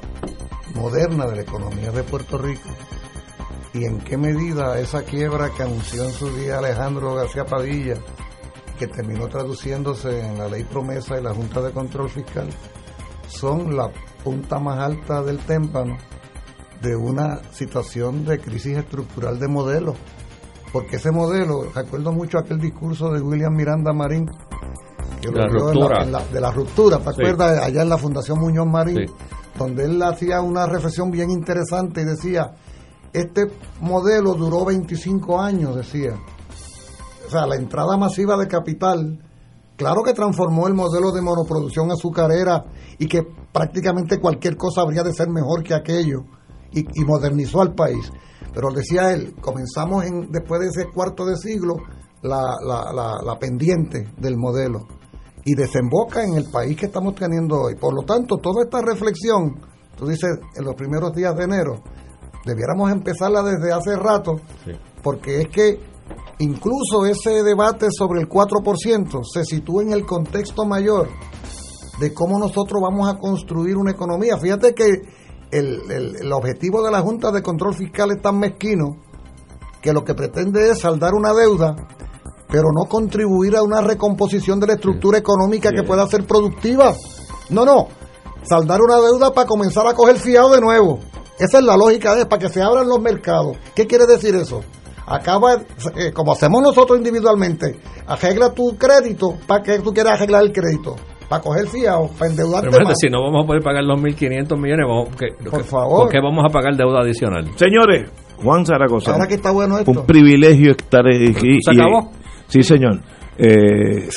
moderna de la economía de Puerto Rico y en qué medida esa quiebra que anunció en su día Alejandro García Padilla, que terminó traduciéndose en la ley promesa y la Junta de Control Fiscal, son la punta más alta del témpano de una situación de crisis estructural de modelo. Porque ese modelo, recuerdo mucho aquel discurso de William Miranda Marín, que La lo dio en ruptura. en la- de la ruptura, ¿te Sí. acuerdas? Allá en la Fundación Muñoz Marín, Sí. donde él hacía una reflexión bien interesante y decía, este modelo duró 25 años, decía. O sea, la entrada masiva de capital, claro que transformó el modelo de monoproducción azucarera y que prácticamente cualquier cosa habría de ser mejor que aquello y, y modernizó al país. Pero decía él, comenzamos en, después de ese cuarto de siglo la, la, la, la pendiente del modelo y desemboca en el país que estamos teniendo hoy. Por lo tanto, toda esta reflexión, tú dices, en los primeros días de enero, debiéramos empezarla desde hace rato, porque es que incluso ese debate sobre el 4% se sitúa en el contexto mayor de cómo nosotros vamos a construir una economía. Fíjate que el, el- el objetivo de la Junta de Control Fiscal es tan mezquino que lo que pretende es saldar una deuda, pero no contribuir a una recomposición de la estructura económica que pueda ser productiva. No, no, saldar una deuda para comenzar a coger fiado de nuevo. Esa es la lógica de para que se abran los mercados. ¿Qué quiere decir eso? Acaba, eh, como hacemos nosotros individualmente, arregla tu crédito para que tú quieras arreglar el crédito. Para coger fiado, para endeudarte Pero más. si no vamos a poder pagar los 1.500 millones, vamos, ¿qué- Por favor. ¿por qué vamos a pagar deuda adicional? Señores, Juan Zaragoza. Ahora que está bueno esto. Un privilegio estar aquí. ¿Se y- acabó? Sí, señor. Eh,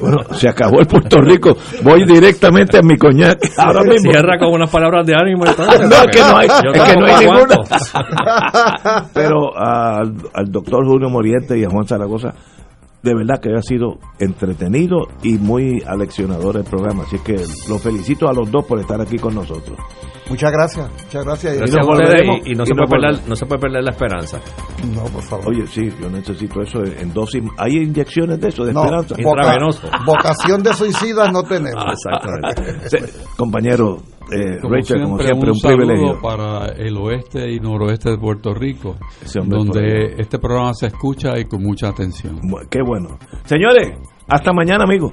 bueno, se acabó el Puerto Rico. Voy directamente a mi coñac. Ahora mismo. Cierra con unas palabras de ánimo. entonces, No, es que no hay, es que no hay ninguna. (laughs) Pero al, al doctor Julio Moriente y a Juan Zaragoza, de verdad que ha sido entretenido y muy aleccionador el programa. Así que los felicito a los dos por estar aquí con nosotros. Muchas gracias, muchas gracias. Y Gracias a nos ustedes volveremos, y, y no, y se puede perder, no se puede perder la esperanza. No, por favor. Oye, sí, yo necesito eso en dosis. ¿Hay inyecciones de eso, de No, esperanza? voca- vocación de suicidas no tenemos. Ah, exactamente. Sí, compañero eh, Como Rachel, como siempre, un, un privilegio. para el oeste y noroeste de Puerto Rico, donde este programa se escucha y con mucha atención. Qué bueno. Señores, hasta mañana, amigos.